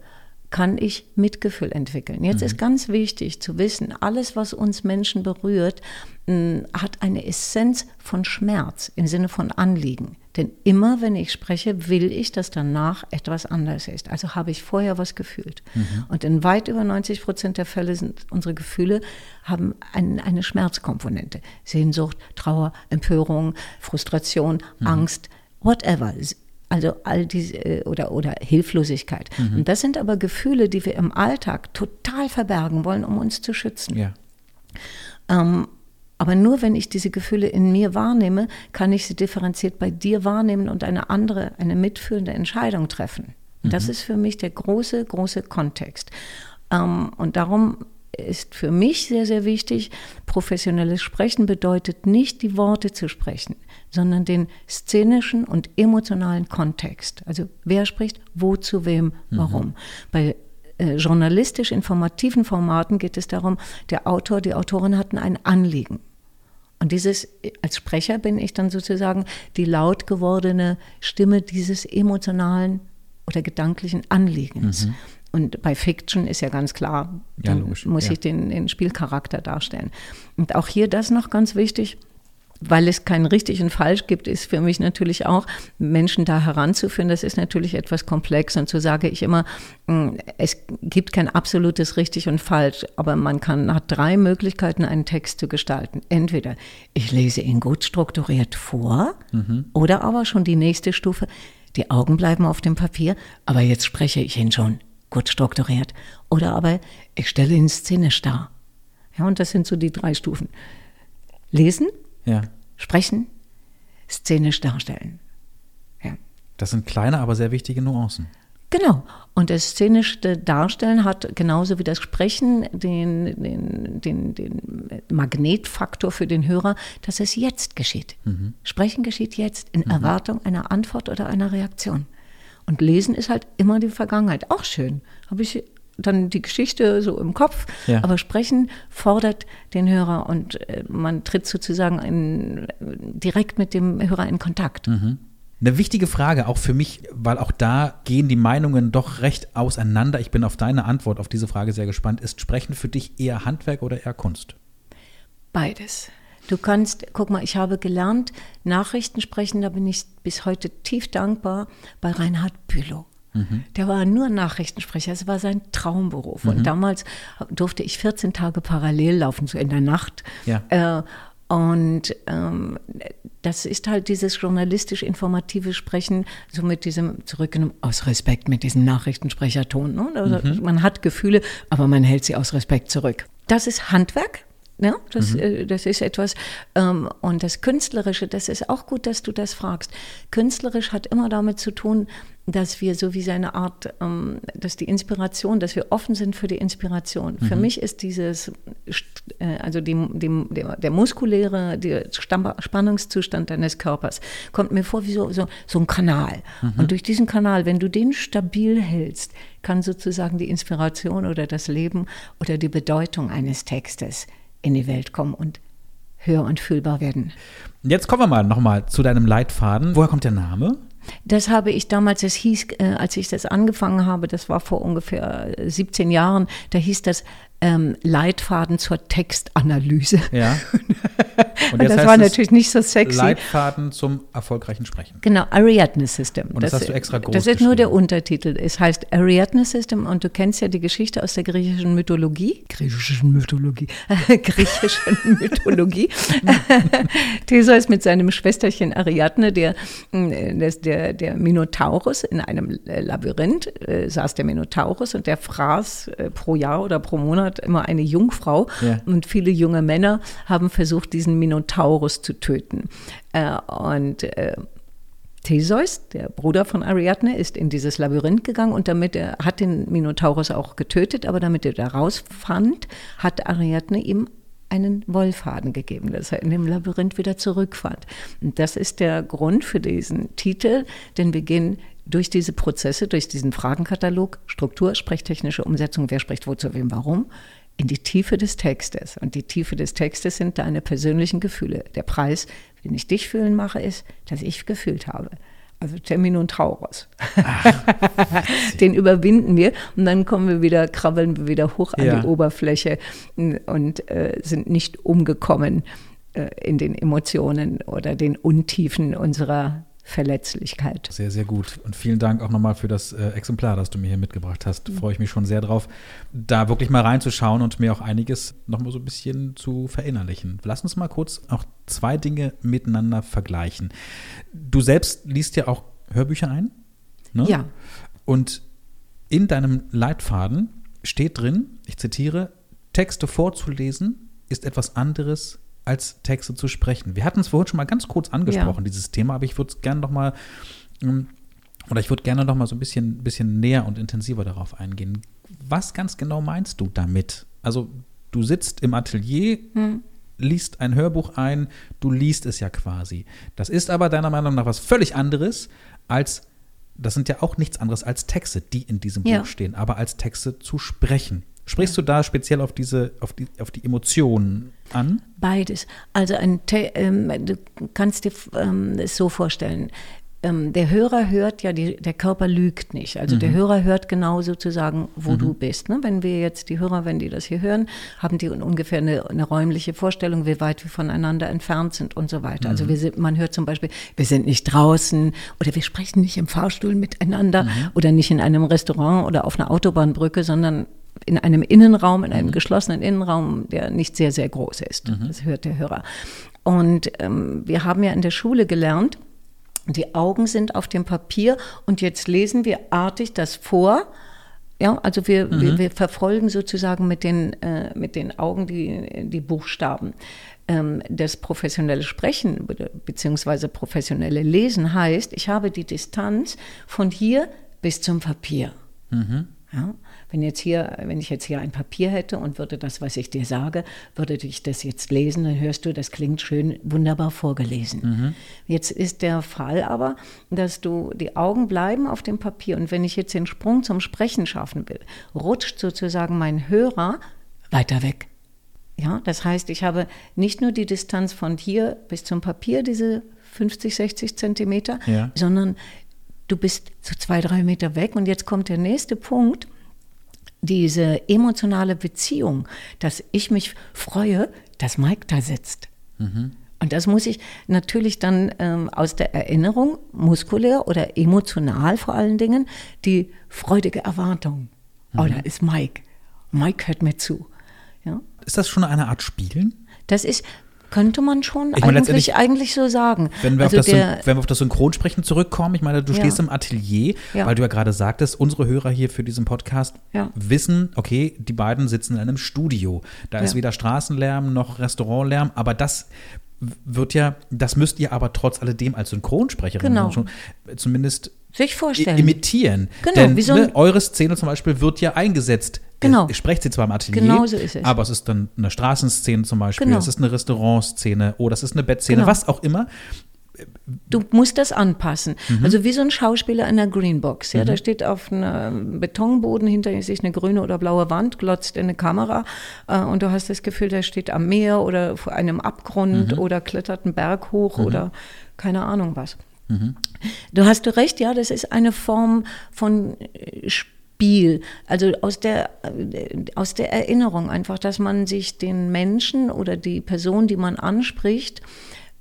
kann ich Mitgefühl entwickeln. Jetzt mhm. ist ganz wichtig zu wissen, alles, was uns Menschen berührt, hat eine Essenz von Schmerz im Sinne von Anliegen. Denn immer, wenn ich spreche, will ich, dass danach etwas anders ist. Also habe ich vorher was gefühlt. Mhm. Und in weit über 90 Prozent der Fälle sind unsere Gefühle haben ein, eine Schmerzkomponente. Sehnsucht, Trauer, Empörung, Frustration, mhm. Angst, whatever. Also all diese äh, oder, oder Hilflosigkeit. Mhm. Und das sind aber Gefühle, die wir im Alltag total verbergen wollen, um uns zu schützen. Ja. Ähm, aber nur wenn ich diese Gefühle in mir wahrnehme, kann ich sie differenziert bei dir wahrnehmen und eine andere, eine mitführende Entscheidung treffen. Mhm. Das ist für mich der große, große Kontext. Ähm, und darum ist für mich sehr, sehr wichtig, professionelles Sprechen bedeutet nicht die Worte zu sprechen, sondern den szenischen und emotionalen Kontext. Also wer spricht, wo zu wem, mhm. warum. Mhm. Bei äh, journalistisch informativen Formaten geht es darum, der Autor, die Autorin hatten ein Anliegen. Und dieses, als Sprecher bin ich dann sozusagen die laut gewordene Stimme dieses emotionalen oder gedanklichen Anliegens. Mhm. Und bei Fiction ist ja ganz klar, ja, logisch, muss ja. ich den, den Spielcharakter darstellen. Und auch hier das noch ganz wichtig, weil es kein richtig und falsch gibt, ist für mich natürlich auch, Menschen da heranzuführen, das ist natürlich etwas komplex. Und so sage ich immer, hm, es gibt kein absolutes richtig und falsch, aber man kann, hat drei Möglichkeiten, einen Text zu gestalten. Entweder ich lese ihn gut strukturiert vor mhm. oder aber schon die nächste Stufe, die Augen bleiben auf dem Papier, aber jetzt spreche ich ihn schon gut strukturiert. Oder aber ich stelle ihn szenisch dar. Ja, und das sind so die drei Stufen. Lesen, ja. sprechen, szenisch darstellen. Ja. Das sind kleine, aber sehr wichtige Nuancen. Genau. Und das szenische Darstellen hat genauso wie das Sprechen den, den, den, den Magnetfaktor für den Hörer, dass es jetzt geschieht. Mhm. Sprechen geschieht jetzt in mhm. Erwartung einer Antwort oder einer Reaktion. Und Lesen ist halt immer die Vergangenheit. Auch schön. Habe ich dann die Geschichte so im Kopf, ja. aber Sprechen fordert den Hörer und äh, man tritt sozusagen in, direkt mit dem Hörer in Kontakt. Mhm. Eine wichtige Frage auch für mich, weil auch da gehen die Meinungen doch recht auseinander. Ich bin auf deine Antwort auf diese Frage sehr gespannt. Ist Sprechen für dich eher Handwerk oder eher Kunst? Beides. Du kannst, guck mal, ich habe gelernt, Nachrichten sprechen, da bin ich bis heute tief dankbar bei Reinhard Bülow. Mhm. Der war nur Nachrichtensprecher, es war sein Traumberuf. Mhm. Und damals durfte ich 14 Tage parallel laufen, so in der Nacht. Ja. Äh, und ähm, das ist halt dieses journalistisch-informative Sprechen, so mit diesem zurückgenommen, aus Respekt mit diesem Nachrichtensprecherton. Ne? Also mhm. Man hat Gefühle, aber man hält sie aus Respekt zurück. Das ist Handwerk. Ja, das, mhm. äh, das ist etwas, ähm, und das Künstlerische, das ist auch gut, dass du das fragst. Künstlerisch hat immer damit zu tun, dass wir so wie seine Art, ähm, dass die Inspiration, dass wir offen sind für die Inspiration. Mhm. Für mich ist dieses, äh, also die, die, der, der, muskuläre der Spannungszustand deines Körpers, kommt mir vor wie so, so, so ein Kanal. Mhm. Und durch diesen Kanal, wenn du den stabil hältst, kann sozusagen die Inspiration oder das Leben oder die Bedeutung eines Textes in die Welt kommen und hör- und fühlbar werden. Jetzt kommen wir mal nochmal zu deinem Leitfaden. Woher kommt der Name? Das habe ich damals, es hieß, äh, als ich das angefangen habe, das war vor ungefähr 17 Jahren, da hieß das ähm, Leitfaden zur Textanalyse. Ja. Und jetzt das war natürlich nicht so sexy. Leitfaden zum erfolgreichen Sprechen. Genau, Ariadne System. Und das hast du extra groß Das ist nur der. Untertitel. Es heißt Ariadne System und du kennst ja die Geschichte aus der griechischen Mythologie. Griechischen Mythologie. griechischen Mythologie. Theseus mit seinem Schwesterchen Ariadne, der, das- der, der Minotaurus in einem Labyrinth, äh, saß der Minotaurus und der fraß äh, pro Jahr oder pro Monat immer eine Jungfrau. Ja. Und viele junge Männer haben versucht, diesen Minotaurus zu töten. Äh, und äh, Theseus, der Bruder von Ariadne, ist in dieses Labyrinth gegangen und damit er hat den Minotaurus auch getötet, aber damit er da rausfand, hat Ariadne ihm einen Wollfaden gegeben, dass er in dem Labyrinth wieder zurückfand. Und das ist der Grund für diesen Titel, denn wir gehen durch diese Prozesse, durch diesen Fragenkatalog, Struktur, sprechtechnische Umsetzung, wer spricht wo zu wem, warum, in die Tiefe des Textes. Und die Tiefe des Textes sind deine persönlichen Gefühle. Der Preis, den ich dich fühlen mache, ist, dass ich gefühlt habe. Also Terminus Taurus. Den überwinden wir und dann kommen wir wieder, krabbeln wir wieder hoch an Ja. die Oberfläche und äh, sind nicht umgekommen äh, in den Emotionen oder den Untiefen unserer Verletzlichkeit. Sehr, sehr gut. Und vielen Dank auch nochmal für das äh, Exemplar, das du mir hier mitgebracht hast. Mhm. Freue ich mich schon sehr drauf, da wirklich mal reinzuschauen und mir auch einiges nochmal so ein bisschen zu verinnerlichen. Lass uns mal kurz auch zwei Dinge miteinander vergleichen. Du selbst liest ja auch Hörbücher ein. Ne? Ja. Und in deinem Leitfaden steht drin, ich zitiere, Texte vorzulesen ist etwas anderes als Texte zu sprechen. Wir hatten es vorhin schon mal ganz kurz angesprochen, dieses Thema, aber ich würde es gerne noch mal ähm, oder ich würde gerne noch mal so ein bisschen, bisschen näher und intensiver darauf eingehen. Was ganz genau meinst du damit? Also du sitzt im Atelier, liest ein Hörbuch ein, du liest es ja quasi. Das ist aber deiner Meinung nach was völlig anderes als das sind ja auch nichts anderes als Texte, die in diesem Ja. Buch stehen, aber als Texte zu sprechen. Sprichst du da speziell auf diese, auf die, auf die Emotionen an? Beides. Also ähm, du kannst dir ähm, es so vorstellen. Ähm, der Hörer hört ja, die, der Körper lügt nicht. Also der Hörer hört genau sozusagen, wo du bist. Ne? Wenn wir jetzt die Hörer, wenn die das hier hören, haben die ungefähr eine, eine räumliche Vorstellung, wie weit wir voneinander entfernt sind und so weiter. Also wir sind, man hört zum Beispiel, wir sind nicht draußen oder wir sprechen nicht im Fahrstuhl miteinander oder nicht in einem Restaurant oder auf einer Autobahnbrücke, sondern in einem Innenraum, in einem geschlossenen Innenraum, der nicht sehr, sehr groß ist. Das hört der Hörer. Und ähm, wir haben ja in der Schule gelernt, die Augen sind auf dem Papier und jetzt lesen wir artig das vor. Ja, also wir, wir, wir verfolgen sozusagen mit den, äh, mit den Augen die, die Buchstaben. Ähm, das professionelle Sprechen beziehungsweise professionelle Lesen heißt, ich habe die Distanz von hier bis zum Papier. Ja, wenn jetzt hier, wenn ich jetzt hier ein Papier hätte und würde das, was ich dir sage, würde ich das jetzt lesen, dann hörst du, das klingt schön, wunderbar vorgelesen. Jetzt ist der Fall aber, dass du die Augen bleiben auf dem Papier und wenn ich jetzt den Sprung zum Sprechen schaffen will, rutscht sozusagen mein Hörer weiter weg. Ja, das heißt, ich habe nicht nur die Distanz von hier bis zum Papier, diese 50, 60 Zentimeter, Ja. sondern du bist so zwei, drei Meter weg. Und jetzt kommt der nächste Punkt, diese emotionale Beziehung, dass ich mich freue, dass Mike da sitzt. Und das muss ich natürlich dann ähm, aus der Erinnerung, muskulär oder emotional vor allen Dingen, die freudige Erwartung. Oh, da ist Mike. Mike hört mir zu. Ja? Ist das schon eine Art Spielen? Das ist, könnte man schon Ich meine, eigentlich, eigentlich so sagen. Wenn wir, also auf das, der, wenn wir auf das Synchronsprechen zurückkommen, ich meine, du Ja. stehst im Atelier, Ja. weil du ja gerade sagtest, unsere Hörer hier für diesen Podcast Ja. wissen, okay, die beiden sitzen in einem Studio. Da ist weder Straßenlärm noch Restaurantlärm, aber das wird ja, das müsst ihr aber trotz alledem als Synchronsprecherin Genau. schon zumindest sich vorstellen. imitieren. Genau, Denn wie so ne, eure Szene zum Beispiel wird ja eingesetzt. Genau. Ihr sprecht sie zwar im Atelier, Genau so ist es. aber es ist dann eine Straßenszene zum Beispiel, Genau. es ist eine Restaurantszene oder es ist eine Bettszene, Genau. was auch immer. Du musst das anpassen. Mhm. Also wie so ein Schauspieler in einer Greenbox. Ja, Da steht auf einem Betonboden hinter sich eine grüne oder blaue Wand, glotzt in eine Kamera äh, und du hast das Gefühl, der steht am Meer oder vor einem Abgrund Mhm. oder klettert einen Berg hoch oder keine Ahnung was. Du hast du recht, ja, das ist eine Form von äh, Spiel, also aus der, äh, aus der Erinnerung einfach, dass man sich den Menschen oder die Person, die man anspricht,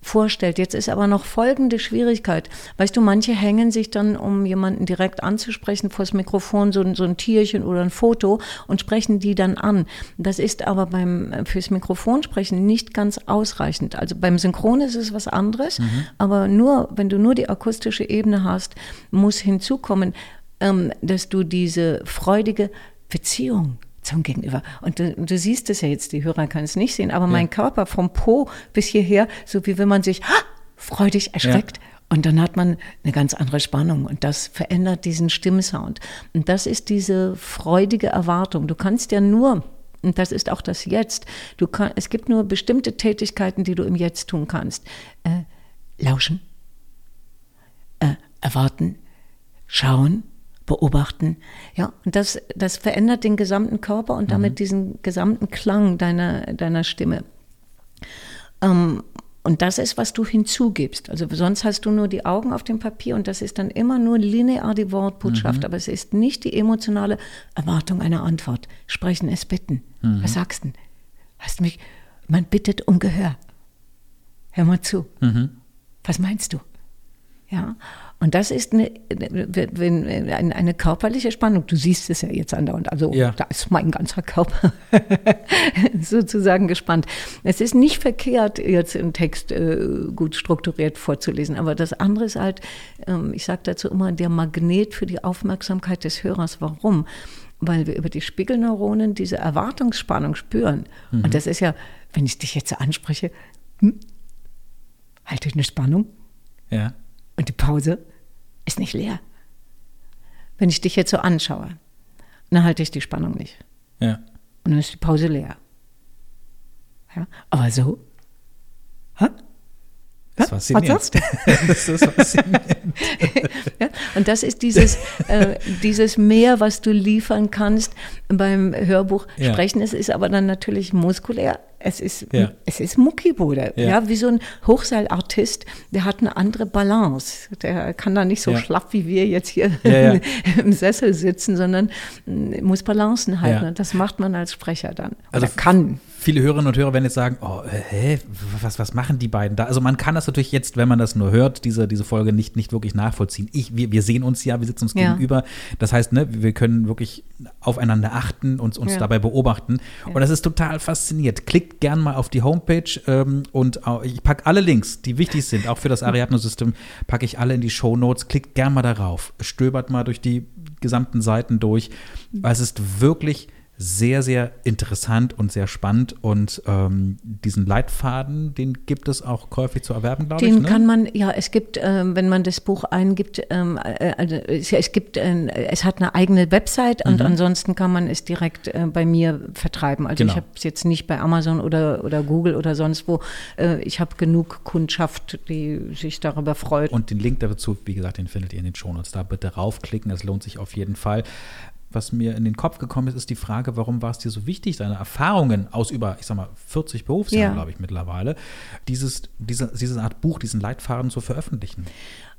vorstellt. Jetzt ist aber noch folgende Schwierigkeit. Weißt du, manche hängen sich dann, um jemanden direkt anzusprechen, vor das Mikrofon, so, so ein Tierchen oder ein Foto und sprechen die dann an. Das ist aber beim fürs Mikrofon sprechen nicht ganz ausreichend. Also beim Synchron ist es was anderes, mhm. aber nur, wenn du nur die akustische Ebene hast, muss hinzukommen, ähm, dass du diese freudige Beziehung zum Gegenüber. Und du, du, siehst es ja jetzt, die Hörer können es nicht sehen, aber ja. mein Körper vom Po bis hierher, so wie wenn man sich ha, freudig erschreckt. Ja. Und dann hat man eine ganz andere Spannung und das verändert diesen Stimmsound. Und das ist diese freudige Erwartung. Du kannst ja nur, und das ist auch das Jetzt, du kann, es gibt nur bestimmte Tätigkeiten, die du im Jetzt tun kannst. Äh, lauschen, äh, erwarten, schauen, beobachten. Ja, und das, das verändert den gesamten Körper und damit mhm. diesen gesamten Klang deiner, deiner Stimme. Ähm, und das ist, was du hinzugibst. Also sonst hast du nur die Augen auf dem Papier und das ist dann immer nur linear die Wortbotschaft, mhm. aber es ist nicht die emotionale Erwartung einer Antwort. Sprechen es bitten. Mhm. Was sagst du? Hast mich, man bittet um Gehör. Hör mal zu. Mhm. Was meinst du? Ja. Und das ist eine, eine, eine, körperliche Spannung. Du siehst es ja jetzt andauernd. Also ja. da ist mein ganzer Körper sozusagen gespannt. Es ist nicht verkehrt, jetzt einen Text äh, gut strukturiert vorzulesen. Aber das andere ist halt, ähm, ich sage dazu immer, der Magnet für die Aufmerksamkeit des Hörers. Warum? Weil wir über die Spiegelneuronen diese Erwartungsspannung spüren. Mhm. Und das ist ja, wenn ich dich jetzt anspreche, hm, halte ich eine Spannung. Ja. Und die Pause ist nicht leer. Wenn ich dich jetzt so anschaue, dann halte ich die Spannung nicht. Ja. Und dann ist die Pause leer. Ja, aber so. Hä? Das ist faszinierend. das ist faszinierend. ja, und das ist dieses, äh, dieses Mehr, was du liefern kannst beim Hörbuch ja. sprechen. Es ist aber dann natürlich muskulär es ist, ja. es ist Muckibude, ja. ja. wie so ein Hochseilartist, der hat eine andere Balance. Der kann da nicht so ja. schlapp wie wir jetzt hier im Sessel sitzen, sondern mm, muss Balancen halten. Und das macht man als Sprecher dann. Also Oder kann. Viele Hörerinnen und Hörer werden jetzt sagen, oh, hä, was, was machen die beiden da? Also man kann das natürlich jetzt, wenn man das nur hört, diese, diese Folge nicht, nicht wirklich nachvollziehen. Ich, wir, wir sehen uns ja, wir sitzen uns gegenüber. Das heißt, ne, wir können wirklich aufeinander achten und uns dabei beobachten. Und das ist total fasziniert. Klickt gern mal auf die Homepage ähm, und ich packe alle Links, die wichtig sind, auch für das Ariadne-System, packe ich alle in die Show Notes. Klickt gern mal darauf, stöbert mal durch die gesamten Seiten durch, es ist wirklich sehr, sehr interessant und sehr spannend. Und ähm, diesen Leitfaden, den gibt es auch käuflich zu erwerben, glaube ich. Den ne? kann man, ja, es gibt, ähm, wenn man das Buch eingibt, ähm, äh, also es, es, gibt, äh, es hat eine eigene Website und mhm. ansonsten kann man es direkt äh, bei mir vertreiben. Also genau. ich habe es jetzt nicht bei Amazon oder, oder Google oder sonst wo. Äh, ich habe genug Kundschaft, die sich darüber freut. Und den Link dazu, wie gesagt, den findet ihr in den Shownotes. Da bitte raufklicken, das lohnt sich auf jeden Fall was mir in den Kopf gekommen ist, ist die Frage, warum war es dir so wichtig, deine Erfahrungen aus über, ich sag mal, 40 Berufsjahren, ja. glaube ich, mittlerweile, dieses, diese, diese Art Buch, diesen Leitfaden zu veröffentlichen?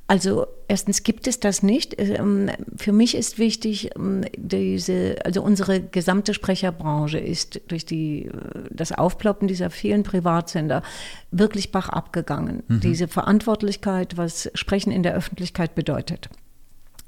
Also erstens gibt es das nicht. Ähm, für mich ist wichtig, ähm, diese, also unsere gesamte Sprecherbranche ist durch die, äh, das Aufploppen dieser vielen Privatsender wirklich bach abgegangen. Mhm. Diese Verantwortlichkeit, was Sprechen in der Öffentlichkeit bedeutet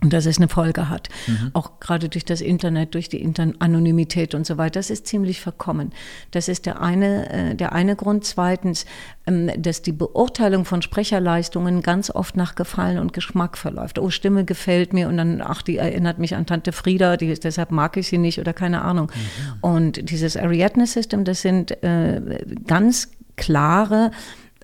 und dass es eine Folge hat. Mhm. Auch gerade durch das Internet, durch die Inter Anonymität und so weiter. Das ist ziemlich verkommen. Das ist der eine, äh, der eine Grund. Zweitens, ähm, dass die Beurteilung von Sprecherleistungen ganz oft nach Gefallen und Geschmack verläuft. Oh, Stimme gefällt mir und dann, ach, die erinnert mich an Tante Frieda, die, deshalb mag ich sie nicht oder keine Ahnung. Mhm. Und dieses Ariadne System, das sind äh, ganz klare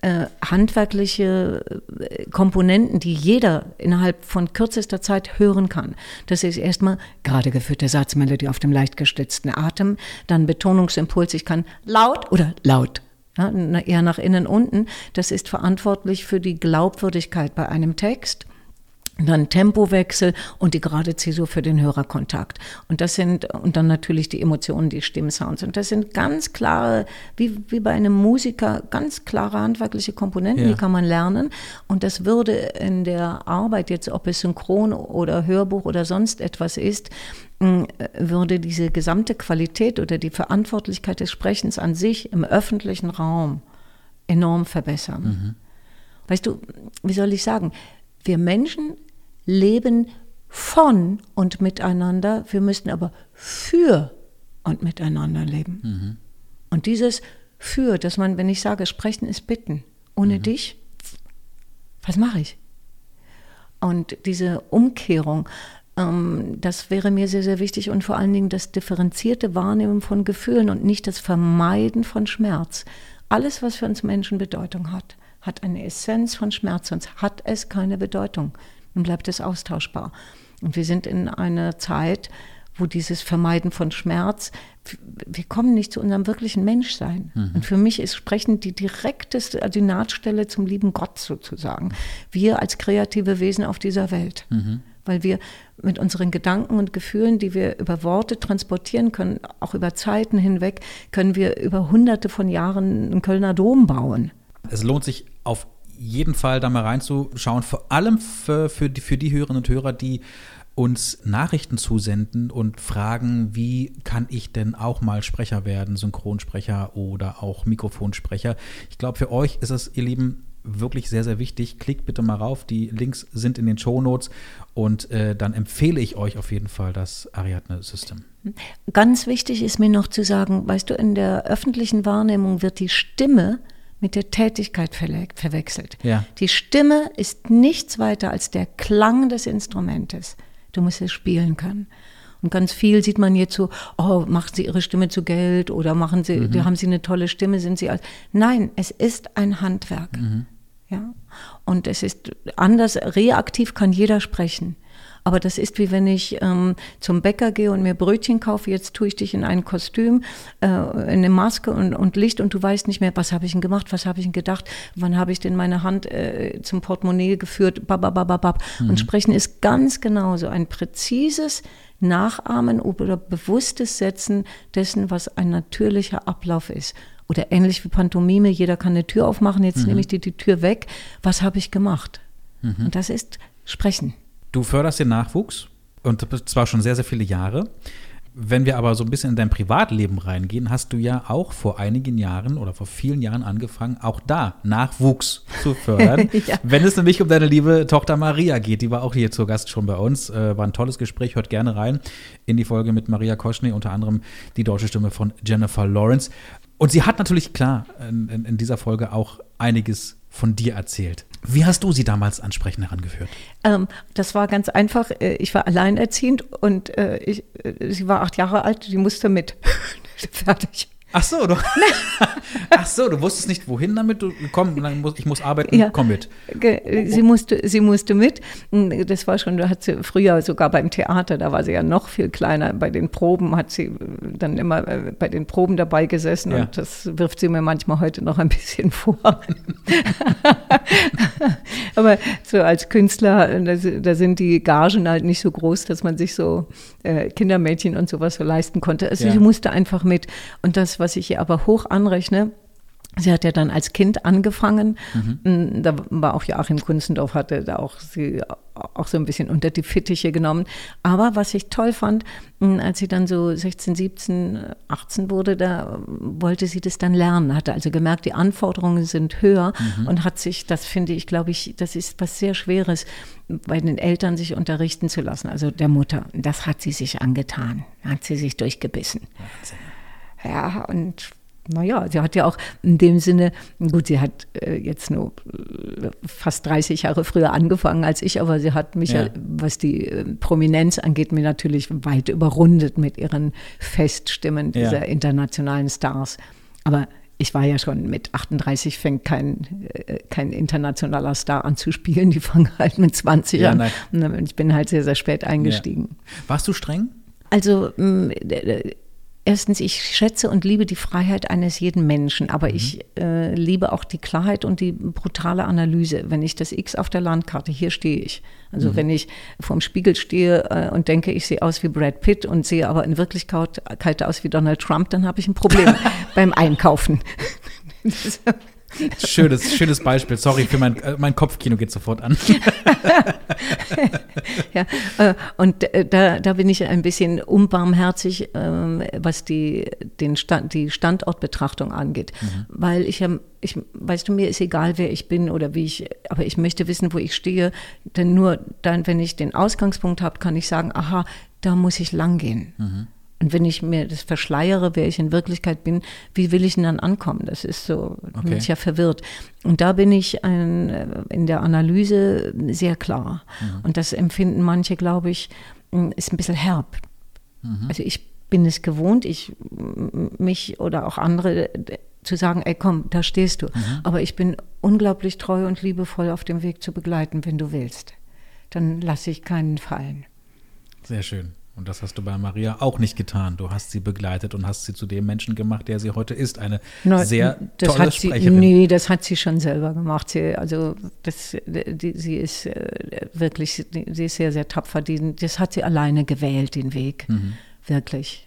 äh, handwerkliche äh, Komponenten, die jeder innerhalb von kürzester Zeit hören kann. Das ist erstmal gerade geführte Satzmelodie auf dem leicht gestützten Atem, dann Betonungsimpuls, ich kann laut oder laut ja, eher nach innen unten. Das ist verantwortlich für die Glaubwürdigkeit bei einem Text. Dann Tempowechsel und die gerade Zäsur für den Hörerkontakt. Und das sind, und dann natürlich die Emotionen, die Stimmsounds. Und das sind ganz klare, wie, wie bei einem Musiker, ganz klare handwerkliche Komponenten, ja. die kann man lernen. Und das würde in der Arbeit, jetzt ob es Synchron oder Hörbuch oder sonst etwas ist, würde diese gesamte Qualität oder die Verantwortlichkeit des Sprechens an sich im öffentlichen Raum enorm verbessern. Mhm. Weißt du, wie soll ich sagen? Wir Menschen leben von und miteinander, wir müssten aber für und miteinander leben. Mhm. Und dieses für, dass man, wenn ich sage, sprechen ist bitten, ohne mhm. dich, was mache ich? Und diese Umkehrung, ähm, das wäre mir sehr, sehr wichtig und vor allen Dingen das differenzierte Wahrnehmen von Gefühlen und nicht das Vermeiden von Schmerz. Alles, was für uns Menschen Bedeutung hat, hat eine Essenz von Schmerz, sonst hat es keine Bedeutung. Dann bleibt es austauschbar. Und wir sind in einer Zeit, wo dieses Vermeiden von Schmerz, wir kommen nicht zu unserem wirklichen Menschsein. Mhm. Und für mich ist Sprechen die direkteste, die Nahtstelle zum lieben Gott sozusagen. Wir als kreative Wesen auf dieser Welt. Mhm. Weil wir mit unseren Gedanken und Gefühlen, die wir über Worte transportieren können, auch über Zeiten hinweg, können wir über hunderte von Jahren einen Kölner Dom bauen. Es lohnt sich auf jeden Fall da mal reinzuschauen, vor allem für, für, die, für die Hörerinnen und Hörer, die uns Nachrichten zusenden und fragen, wie kann ich denn auch mal Sprecher werden, Synchronsprecher oder auch Mikrofonsprecher. Ich glaube, für euch ist es, ihr Lieben, wirklich sehr, sehr wichtig. Klickt bitte mal rauf. Die Links sind in den Show Notes und äh, dann empfehle ich euch auf jeden Fall das Ariadne System. Ganz wichtig ist mir noch zu sagen, weißt du, in der öffentlichen Wahrnehmung wird die Stimme mit der Tätigkeit verwechselt. Ja. Die Stimme ist nichts weiter als der Klang des Instrumentes. Du musst es spielen können. Und ganz viel sieht man jetzt so, oh, machen Sie Ihre Stimme zu Geld oder machen Sie, mhm. haben Sie eine tolle Stimme, sind Sie als. Nein, es ist ein Handwerk. Mhm. Ja. Und es ist anders, reaktiv kann jeder sprechen. Aber das ist wie wenn ich ähm, zum Bäcker gehe und mir Brötchen kaufe. Jetzt tue ich dich in ein Kostüm, äh, in eine Maske und, und Licht und du weißt nicht mehr, was habe ich denn gemacht, was habe ich denn gedacht, wann habe ich denn meine Hand äh, zum Portemonnaie geführt, bababababab. Mhm. Und Sprechen ist ganz genauso ein präzises Nachahmen oder bewusstes Setzen dessen, was ein natürlicher Ablauf ist. Oder ähnlich wie Pantomime, jeder kann eine Tür aufmachen, jetzt mhm. nehme ich dir die Tür weg. Was habe ich gemacht? Mhm. Und das ist Sprechen. Du förderst den Nachwuchs und zwar schon sehr, sehr viele Jahre. Wenn wir aber so ein bisschen in dein Privatleben reingehen, hast du ja auch vor einigen Jahren oder vor vielen Jahren angefangen, auch da Nachwuchs zu fördern. ja. Wenn es nämlich um deine liebe Tochter Maria geht, die war auch hier zu Gast schon bei uns, äh, war ein tolles Gespräch, hört gerne rein in die Folge mit Maria Koschny, unter anderem die deutsche Stimme von Jennifer Lawrence. Und sie hat natürlich klar in, in, in dieser Folge auch einiges von dir erzählt. Wie hast du sie damals ansprechend herangeführt? Ähm, das war ganz einfach. Äh, ich war alleinerziehend und äh, ich, äh, sie war acht Jahre alt, die musste mit. Fertig. Ach so, du, ach so, du wusstest nicht, wohin damit. Du, komm, ich muss arbeiten, ja, komm mit. Sie musste, sie musste mit. Das war schon, da hat sie früher sogar beim Theater, da war sie ja noch viel kleiner. Bei den Proben hat sie dann immer äh, bei den Proben dabei gesessen ja. und das wirft sie mir manchmal heute noch ein bisschen vor. Aber so als Künstler, da, da, sind die Gagen halt nicht so groß, dass man sich so äh, Kindermädchen und sowas so leisten konnte. Also ja. sie musste einfach mit. Und das was ich ihr aber hoch anrechne, Sie hat ja dann als Kind angefangen. Mhm. Mm, da war auch Joachim Kunstendorf, hatte da auch sie auch so ein bisschen unter die Fittiche genommen. Aber was ich toll fand, mm, als sie dann so 16, 17, 18 wurde, da wollte sie das dann lernen, hatte also gemerkt, die Anforderungen sind höher mhm. und hat sich, das finde ich, glaube ich, das ist was sehr Schweres, bei den Eltern sich unterrichten zu lassen, also der Mutter. Das hat sie sich angetan, hat sie sich durchgebissen. Wahnsinn. Ja, und naja, sie hat ja auch in dem Sinne, gut, sie hat äh, jetzt nur äh, fast 30 Jahre früher angefangen als ich, aber sie hat mich, ja. ja was die äh, Prominenz angeht, mir natürlich weit überrundet mit ihren Feststimmen dieser ja. internationalen Stars. Aber ich war ja schon mit 38, fängt kein, äh, kein internationaler Star an zu spielen, die fangen halt mit 20 ja, an. Nein. Ich bin halt sehr, sehr spät eingestiegen. Warst du streng? Also Erstens, ich schätze und liebe die Freiheit eines jeden Menschen, aber mhm. ich äh, liebe auch die Klarheit und die brutale Analyse. Wenn ich das X auf der Landkarte, hier stehe ich. Also mhm. wenn ich vorm Spiegel stehe äh, und denke, ich sehe aus wie Brad Pitt und sehe aber in Wirklichkeit aus wie Donald Trump, dann habe ich ein Problem beim Einkaufen. Schönes, schönes Beispiel. Sorry für mein, äh, mein Kopfkino geht sofort an. ja, äh, und äh, da, da bin ich ein bisschen unbarmherzig, ähm, was die, den Stand, die Standortbetrachtung angeht. Mhm. Weil ich, ich, weißt du, mir ist egal, wer ich bin oder wie ich, aber ich möchte wissen, wo ich stehe. Denn nur dann, wenn ich den Ausgangspunkt habe, kann ich sagen, aha, da muss ich lang gehen. Mhm. Und wenn ich mir das verschleiere, wer ich in Wirklichkeit bin, wie will ich denn dann ankommen? Das ist so, okay. bin ich ja verwirrt. Und da bin ich ein, äh, in der Analyse sehr klar. Mhm. Und das empfinden manche, glaube ich, ist ein bisschen herb. Mhm. Also ich bin es gewohnt, ich mich oder auch andere zu sagen, ey komm, da stehst du. Mhm. Aber ich bin unglaublich treu und liebevoll auf dem Weg zu begleiten, wenn du willst. Dann lasse ich keinen fallen. Sehr schön. Und das hast du bei Maria auch nicht getan. Du hast sie begleitet und hast sie zu dem Menschen gemacht, der sie heute ist. Eine no, sehr tolle hat sie, Sprecherin. Nee, das hat sie schon selber gemacht. Sie, also das, die, sie ist äh, wirklich, sie ist sehr, sehr tapfer. Die, das hat sie alleine gewählt, den Weg. Mhm. Wirklich.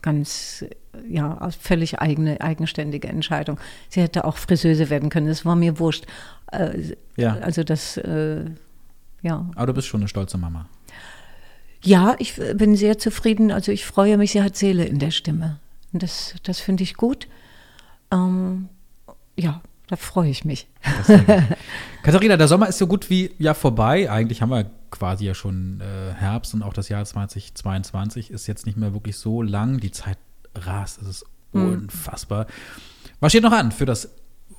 Ganz, ja, völlig eigene, eigenständige Entscheidung. Sie hätte auch Friseuse werden können. Das war mir wurscht. Äh, ja. Also das, äh, ja. Aber du bist schon eine stolze Mama. Ja, ich bin sehr zufrieden. Also ich freue mich, sie hat Seele in der Stimme. Und das, das finde ich gut. Ähm, ja, da freue ich mich. Katharina, der Sommer ist so gut wie ja vorbei. Eigentlich haben wir quasi ja schon äh, Herbst und auch das Jahr 2022 ist jetzt nicht mehr wirklich so lang. Die Zeit rast, es ist mhm. unfassbar. Was steht noch an für das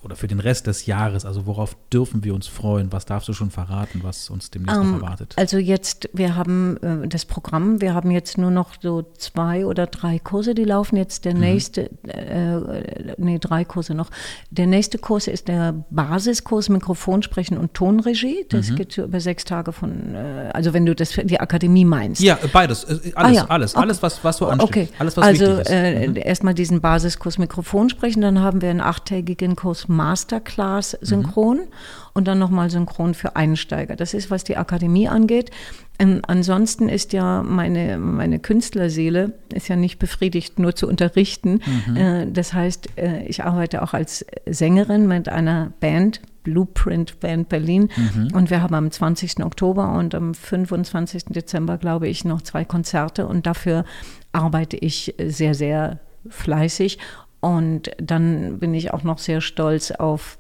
oder für den Rest des Jahres? Also worauf dürfen wir uns freuen? Was darfst du schon verraten, was uns demnächst um, noch ähm, erwartet? Also jetzt, wir haben äh, das Programm, wir haben jetzt nur noch so zwei oder drei Kurse, die laufen jetzt. Der mhm. nächste, äh, nee, drei Kurse noch. Der nächste Kurs ist der Basiskurs Mikrofonsprechen und Tonregie. Das mhm. geht so über sechs Tage von, äh, also wenn du das für die Akademie meinst. Ja, beides, äh, alles, ah, ja. alles, okay. alles, was, was so ansteht. Okay. Alles, was also äh, mhm. erstmal diesen Basiskurs Mikrofonsprechen, dann haben wir einen achttägigen Kurs Masterclass synchron mhm. und dann nochmal synchron für Einsteiger. Das ist, was die Akademie angeht. Ähm, ansonsten ist ja meine, meine Künstlerseele ist ja nicht befriedigt, nur zu unterrichten. Mhm. Äh, das heißt, äh, ich arbeite auch als Sängerin mit einer Band, Blueprint Band Berlin. Mhm. Und wir haben am 20. Oktober und am 25. Dezember, glaube ich, noch zwei Konzerte. Und dafür arbeite ich sehr, sehr fleißig. Und dann bin ich auch noch sehr stolz auf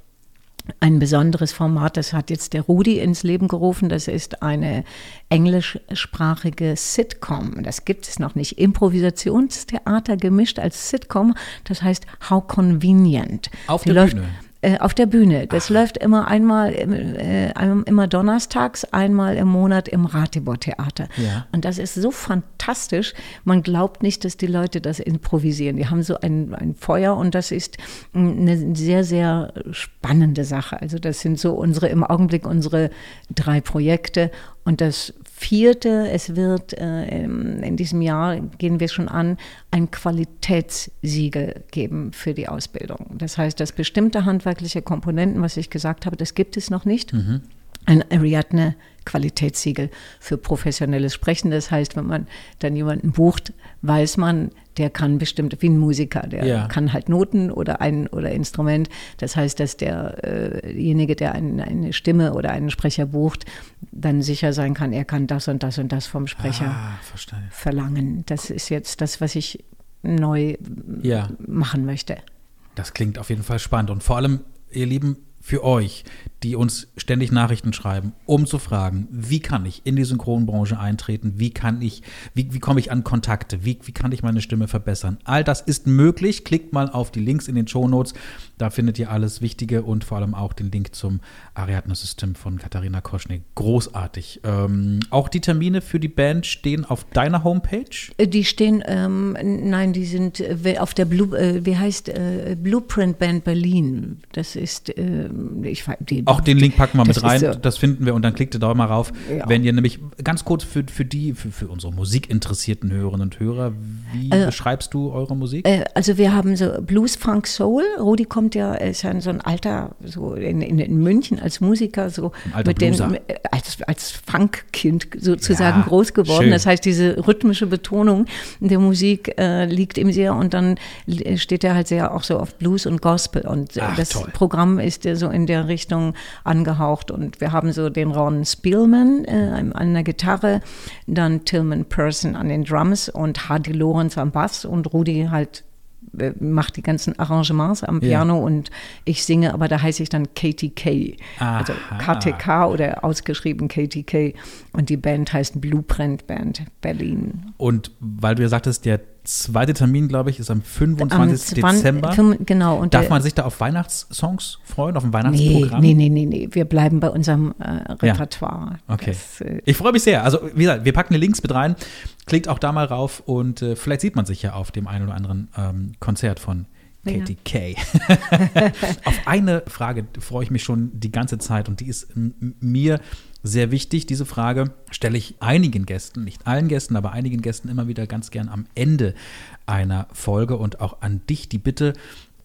ein besonderes Format, das hat jetzt der Rudi ins Leben gerufen. Das ist eine englischsprachige Sitcom. Das gibt es noch nicht. Improvisationstheater gemischt als Sitcom. Das heißt How Convenient. Auf Die der läuft, Bühne. Äh, auf der Bühne. Das Ach. läuft immer einmal, äh, immer donnerstags, einmal im Monat im Ratibor-Theater. Ja. Und das ist so fantastisch. Man glaubt nicht, dass die Leute das improvisieren. Die haben so ein, ein Feuer und das ist eine sehr, sehr spannende Sache. Also das sind so unsere, im Augenblick unsere drei Projekte. Und das vierte, es wird äh, in diesem Jahr, gehen wir schon an, ein Qualitätssiegel geben für die Ausbildung. Das heißt, dass bestimmte handwerkliche Komponenten, was ich gesagt habe, das gibt es noch nicht. Mhm. Ein Ariadne Qualitätssiegel für professionelles Sprechen. Das heißt, wenn man dann jemanden bucht, weiß man, der kann bestimmt, wie ein Musiker, der ja. kann halt Noten oder ein oder Instrument. Das heißt, dass derjenige, äh der ein, eine Stimme oder einen Sprecher bucht, dann sicher sein kann, er kann das und das und das vom Sprecher ah, verlangen. Das ist jetzt das, was ich neu ja. machen möchte. Das klingt auf jeden Fall spannend und vor allem, ihr Lieben, für euch, die uns ständig Nachrichten schreiben, um zu fragen, wie kann ich in die Synchronbranche eintreten, wie kann ich, wie, wie komme ich an Kontakte, wie, wie kann ich meine Stimme verbessern. All das ist möglich. Klickt mal auf die Links in den Show Notes. Da findet ihr alles Wichtige und vor allem auch den Link zum Ariadne-System von Katharina Koschnik. Großartig. Ähm, auch die Termine für die Band stehen auf deiner Homepage? Äh, die stehen, ähm, nein, die sind äh, auf der Blue, äh, wie heißt äh, Blueprint Band Berlin. Das ist äh, ich, die, Auch den Link packen wir mit rein, so das finden wir und dann klickt ihr da mal rauf. Ja. Wenn ihr nämlich ganz kurz für, für die, für, für unsere musikinteressierten Hörerinnen und Hörer, wie also, beschreibst du eure Musik? Äh, also wir haben so Blues, Funk, Soul. Rudi kommt ja, ist ja so ein alter, so in, in, in München als Musiker, so mit den, als, als Funkkind sozusagen ja, groß geworden. Schön. Das heißt, diese rhythmische Betonung der Musik äh, liegt ihm sehr und dann steht er halt sehr auch so auf Blues und Gospel und Ach, das toll. Programm ist ja so in der Richtung angehaucht und wir haben so den Ron Spielman äh, an der Gitarre, dann Tillman Person an den Drums und Hardy Lorenz am Bass und Rudi halt äh, macht die ganzen Arrangements am Piano ja. und ich singe, aber da heiße ich dann KTK, Aha. also KTK oder ausgeschrieben KTK und die Band heißt Blueprint Band Berlin. Und weil du ja sagtest, der zweite Termin, glaube ich, ist am 25. Am Dezember. genau. Und Darf man sich da auf Weihnachtssongs freuen, auf ein Weihnachtsprogramm? Nee, nee, nee, nee. Wir bleiben bei unserem äh, Repertoire. Ja. Okay. Das, äh, ich freue mich sehr. Also, wie gesagt, wir packen die Links mit rein. Klickt auch da mal rauf und äh, vielleicht sieht man sich ja auf dem einen oder anderen ähm, Konzert von Katie. Kay. auf eine Frage freue ich mich schon die ganze Zeit und die ist mir sehr wichtig. Diese Frage stelle ich einigen Gästen, nicht allen Gästen, aber einigen Gästen immer wieder ganz gern am Ende einer Folge und auch an dich die Bitte,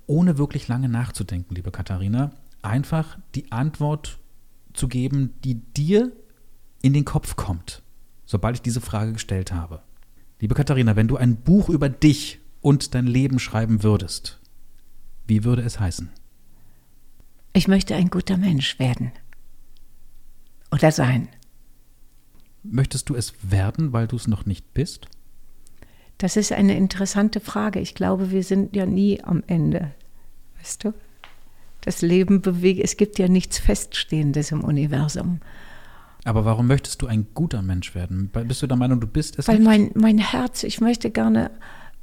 ohne wirklich lange nachzudenken, liebe Katharina, einfach die Antwort zu geben, die dir in den Kopf kommt, sobald ich diese Frage gestellt habe. Liebe Katharina, wenn du ein Buch über dich und dein Leben schreiben würdest, wie würde es heißen? Ich möchte ein guter Mensch werden oder sein. Möchtest du es werden, weil du es noch nicht bist? Das ist eine interessante Frage. Ich glaube, wir sind ja nie am Ende. Weißt du? Das Leben bewegt, es gibt ja nichts Feststehendes im Universum. Aber warum möchtest du ein guter Mensch werden? Bist du der Meinung, du bist es Weil nicht? mein, mein Herz, ich möchte gerne,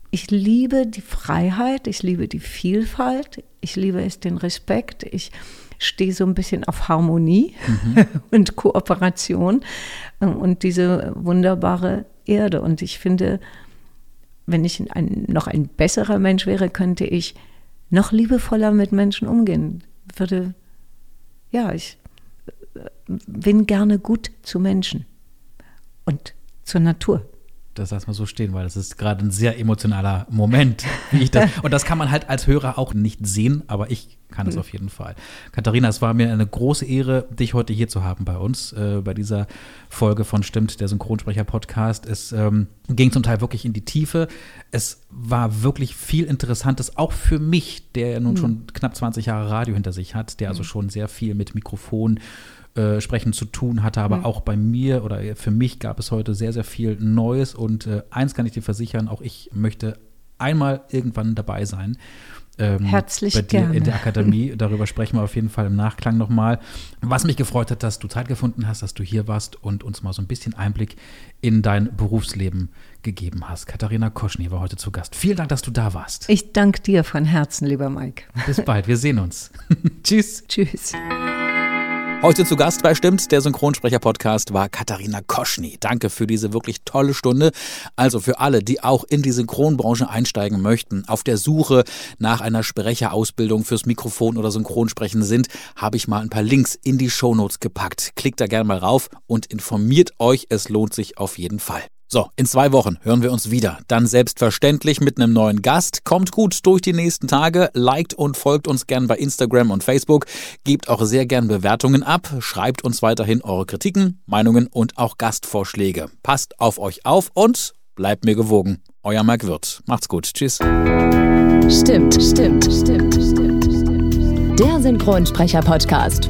ich liebe die Freiheit, ich liebe die Vielfalt, ich liebe es, den Respekt, ich, stehe so ein bisschen auf Harmonie mhm. und Kooperation und diese wunderbare Erde. Und ich finde, wenn ich ein, noch ein besserer Mensch wäre, könnte ich noch liebevoller mit Menschen umgehen. Würde, ja, ich bin gerne gut zu Menschen und zur Natur das lassen wir so stehen, weil das ist gerade ein sehr emotionaler Moment. Das, und das kann man halt als Hörer auch nicht sehen, aber ich kann es mhm. auf jeden Fall. Katharina, es war mir eine große Ehre, dich heute hier zu haben bei uns, äh, bei dieser Folge von Stimmt, der Synchronsprecher-Podcast. Es ähm, ging zum Teil wirklich in die Tiefe. Es war wirklich viel Interessantes, auch für mich, der ja nun mhm. schon knapp 20 Jahre Radio hinter sich hat, der also mhm. schon sehr viel mit Mikrofon äh, sprechen zu tun hatte, aber mhm. auch bei mir oder für mich gab es heute sehr, sehr viel Neues und äh, eins kann ich dir versichern, auch ich möchte einmal irgendwann dabei sein. Ähm, Herzlich bei dir gerne. in der Akademie. Darüber sprechen wir auf jeden Fall im Nachklang nochmal. Was mich gefreut hat, dass du Zeit gefunden hast, dass du hier warst und uns mal so ein bisschen Einblick in dein Berufsleben gegeben hast. Katharina Koschny war heute zu Gast. Vielen Dank, dass du da warst. Ich danke dir von Herzen, lieber Mike. Bis bald, wir sehen uns. Tschüss. Tschüss. Heute zu Gast bei Stimmt, der Synchronsprecher-Podcast war Katharina Koschny. Danke für diese wirklich tolle Stunde. Also für alle, die auch in die Synchronbranche einsteigen möchten, auf der Suche nach einer Sprecherausbildung fürs Mikrofon oder Synchronsprechen sind, habe ich mal ein paar Links in die Shownotes gepackt. Klickt da gerne mal rauf und informiert euch, es lohnt sich auf jeden Fall. So, in zwei Wochen hören wir uns wieder. Dann selbstverständlich mit einem neuen Gast. Kommt gut durch die nächsten Tage, liked und folgt uns gern bei Instagram und Facebook, gebt auch sehr gern Bewertungen ab, schreibt uns weiterhin eure Kritiken, Meinungen und auch Gastvorschläge. Passt auf euch auf und bleibt mir gewogen. Euer Marc Wirth. Macht's gut. Tschüss. Stimmt, stimmt, stimmt, stimmt. Der Synchronsprecher-Podcast.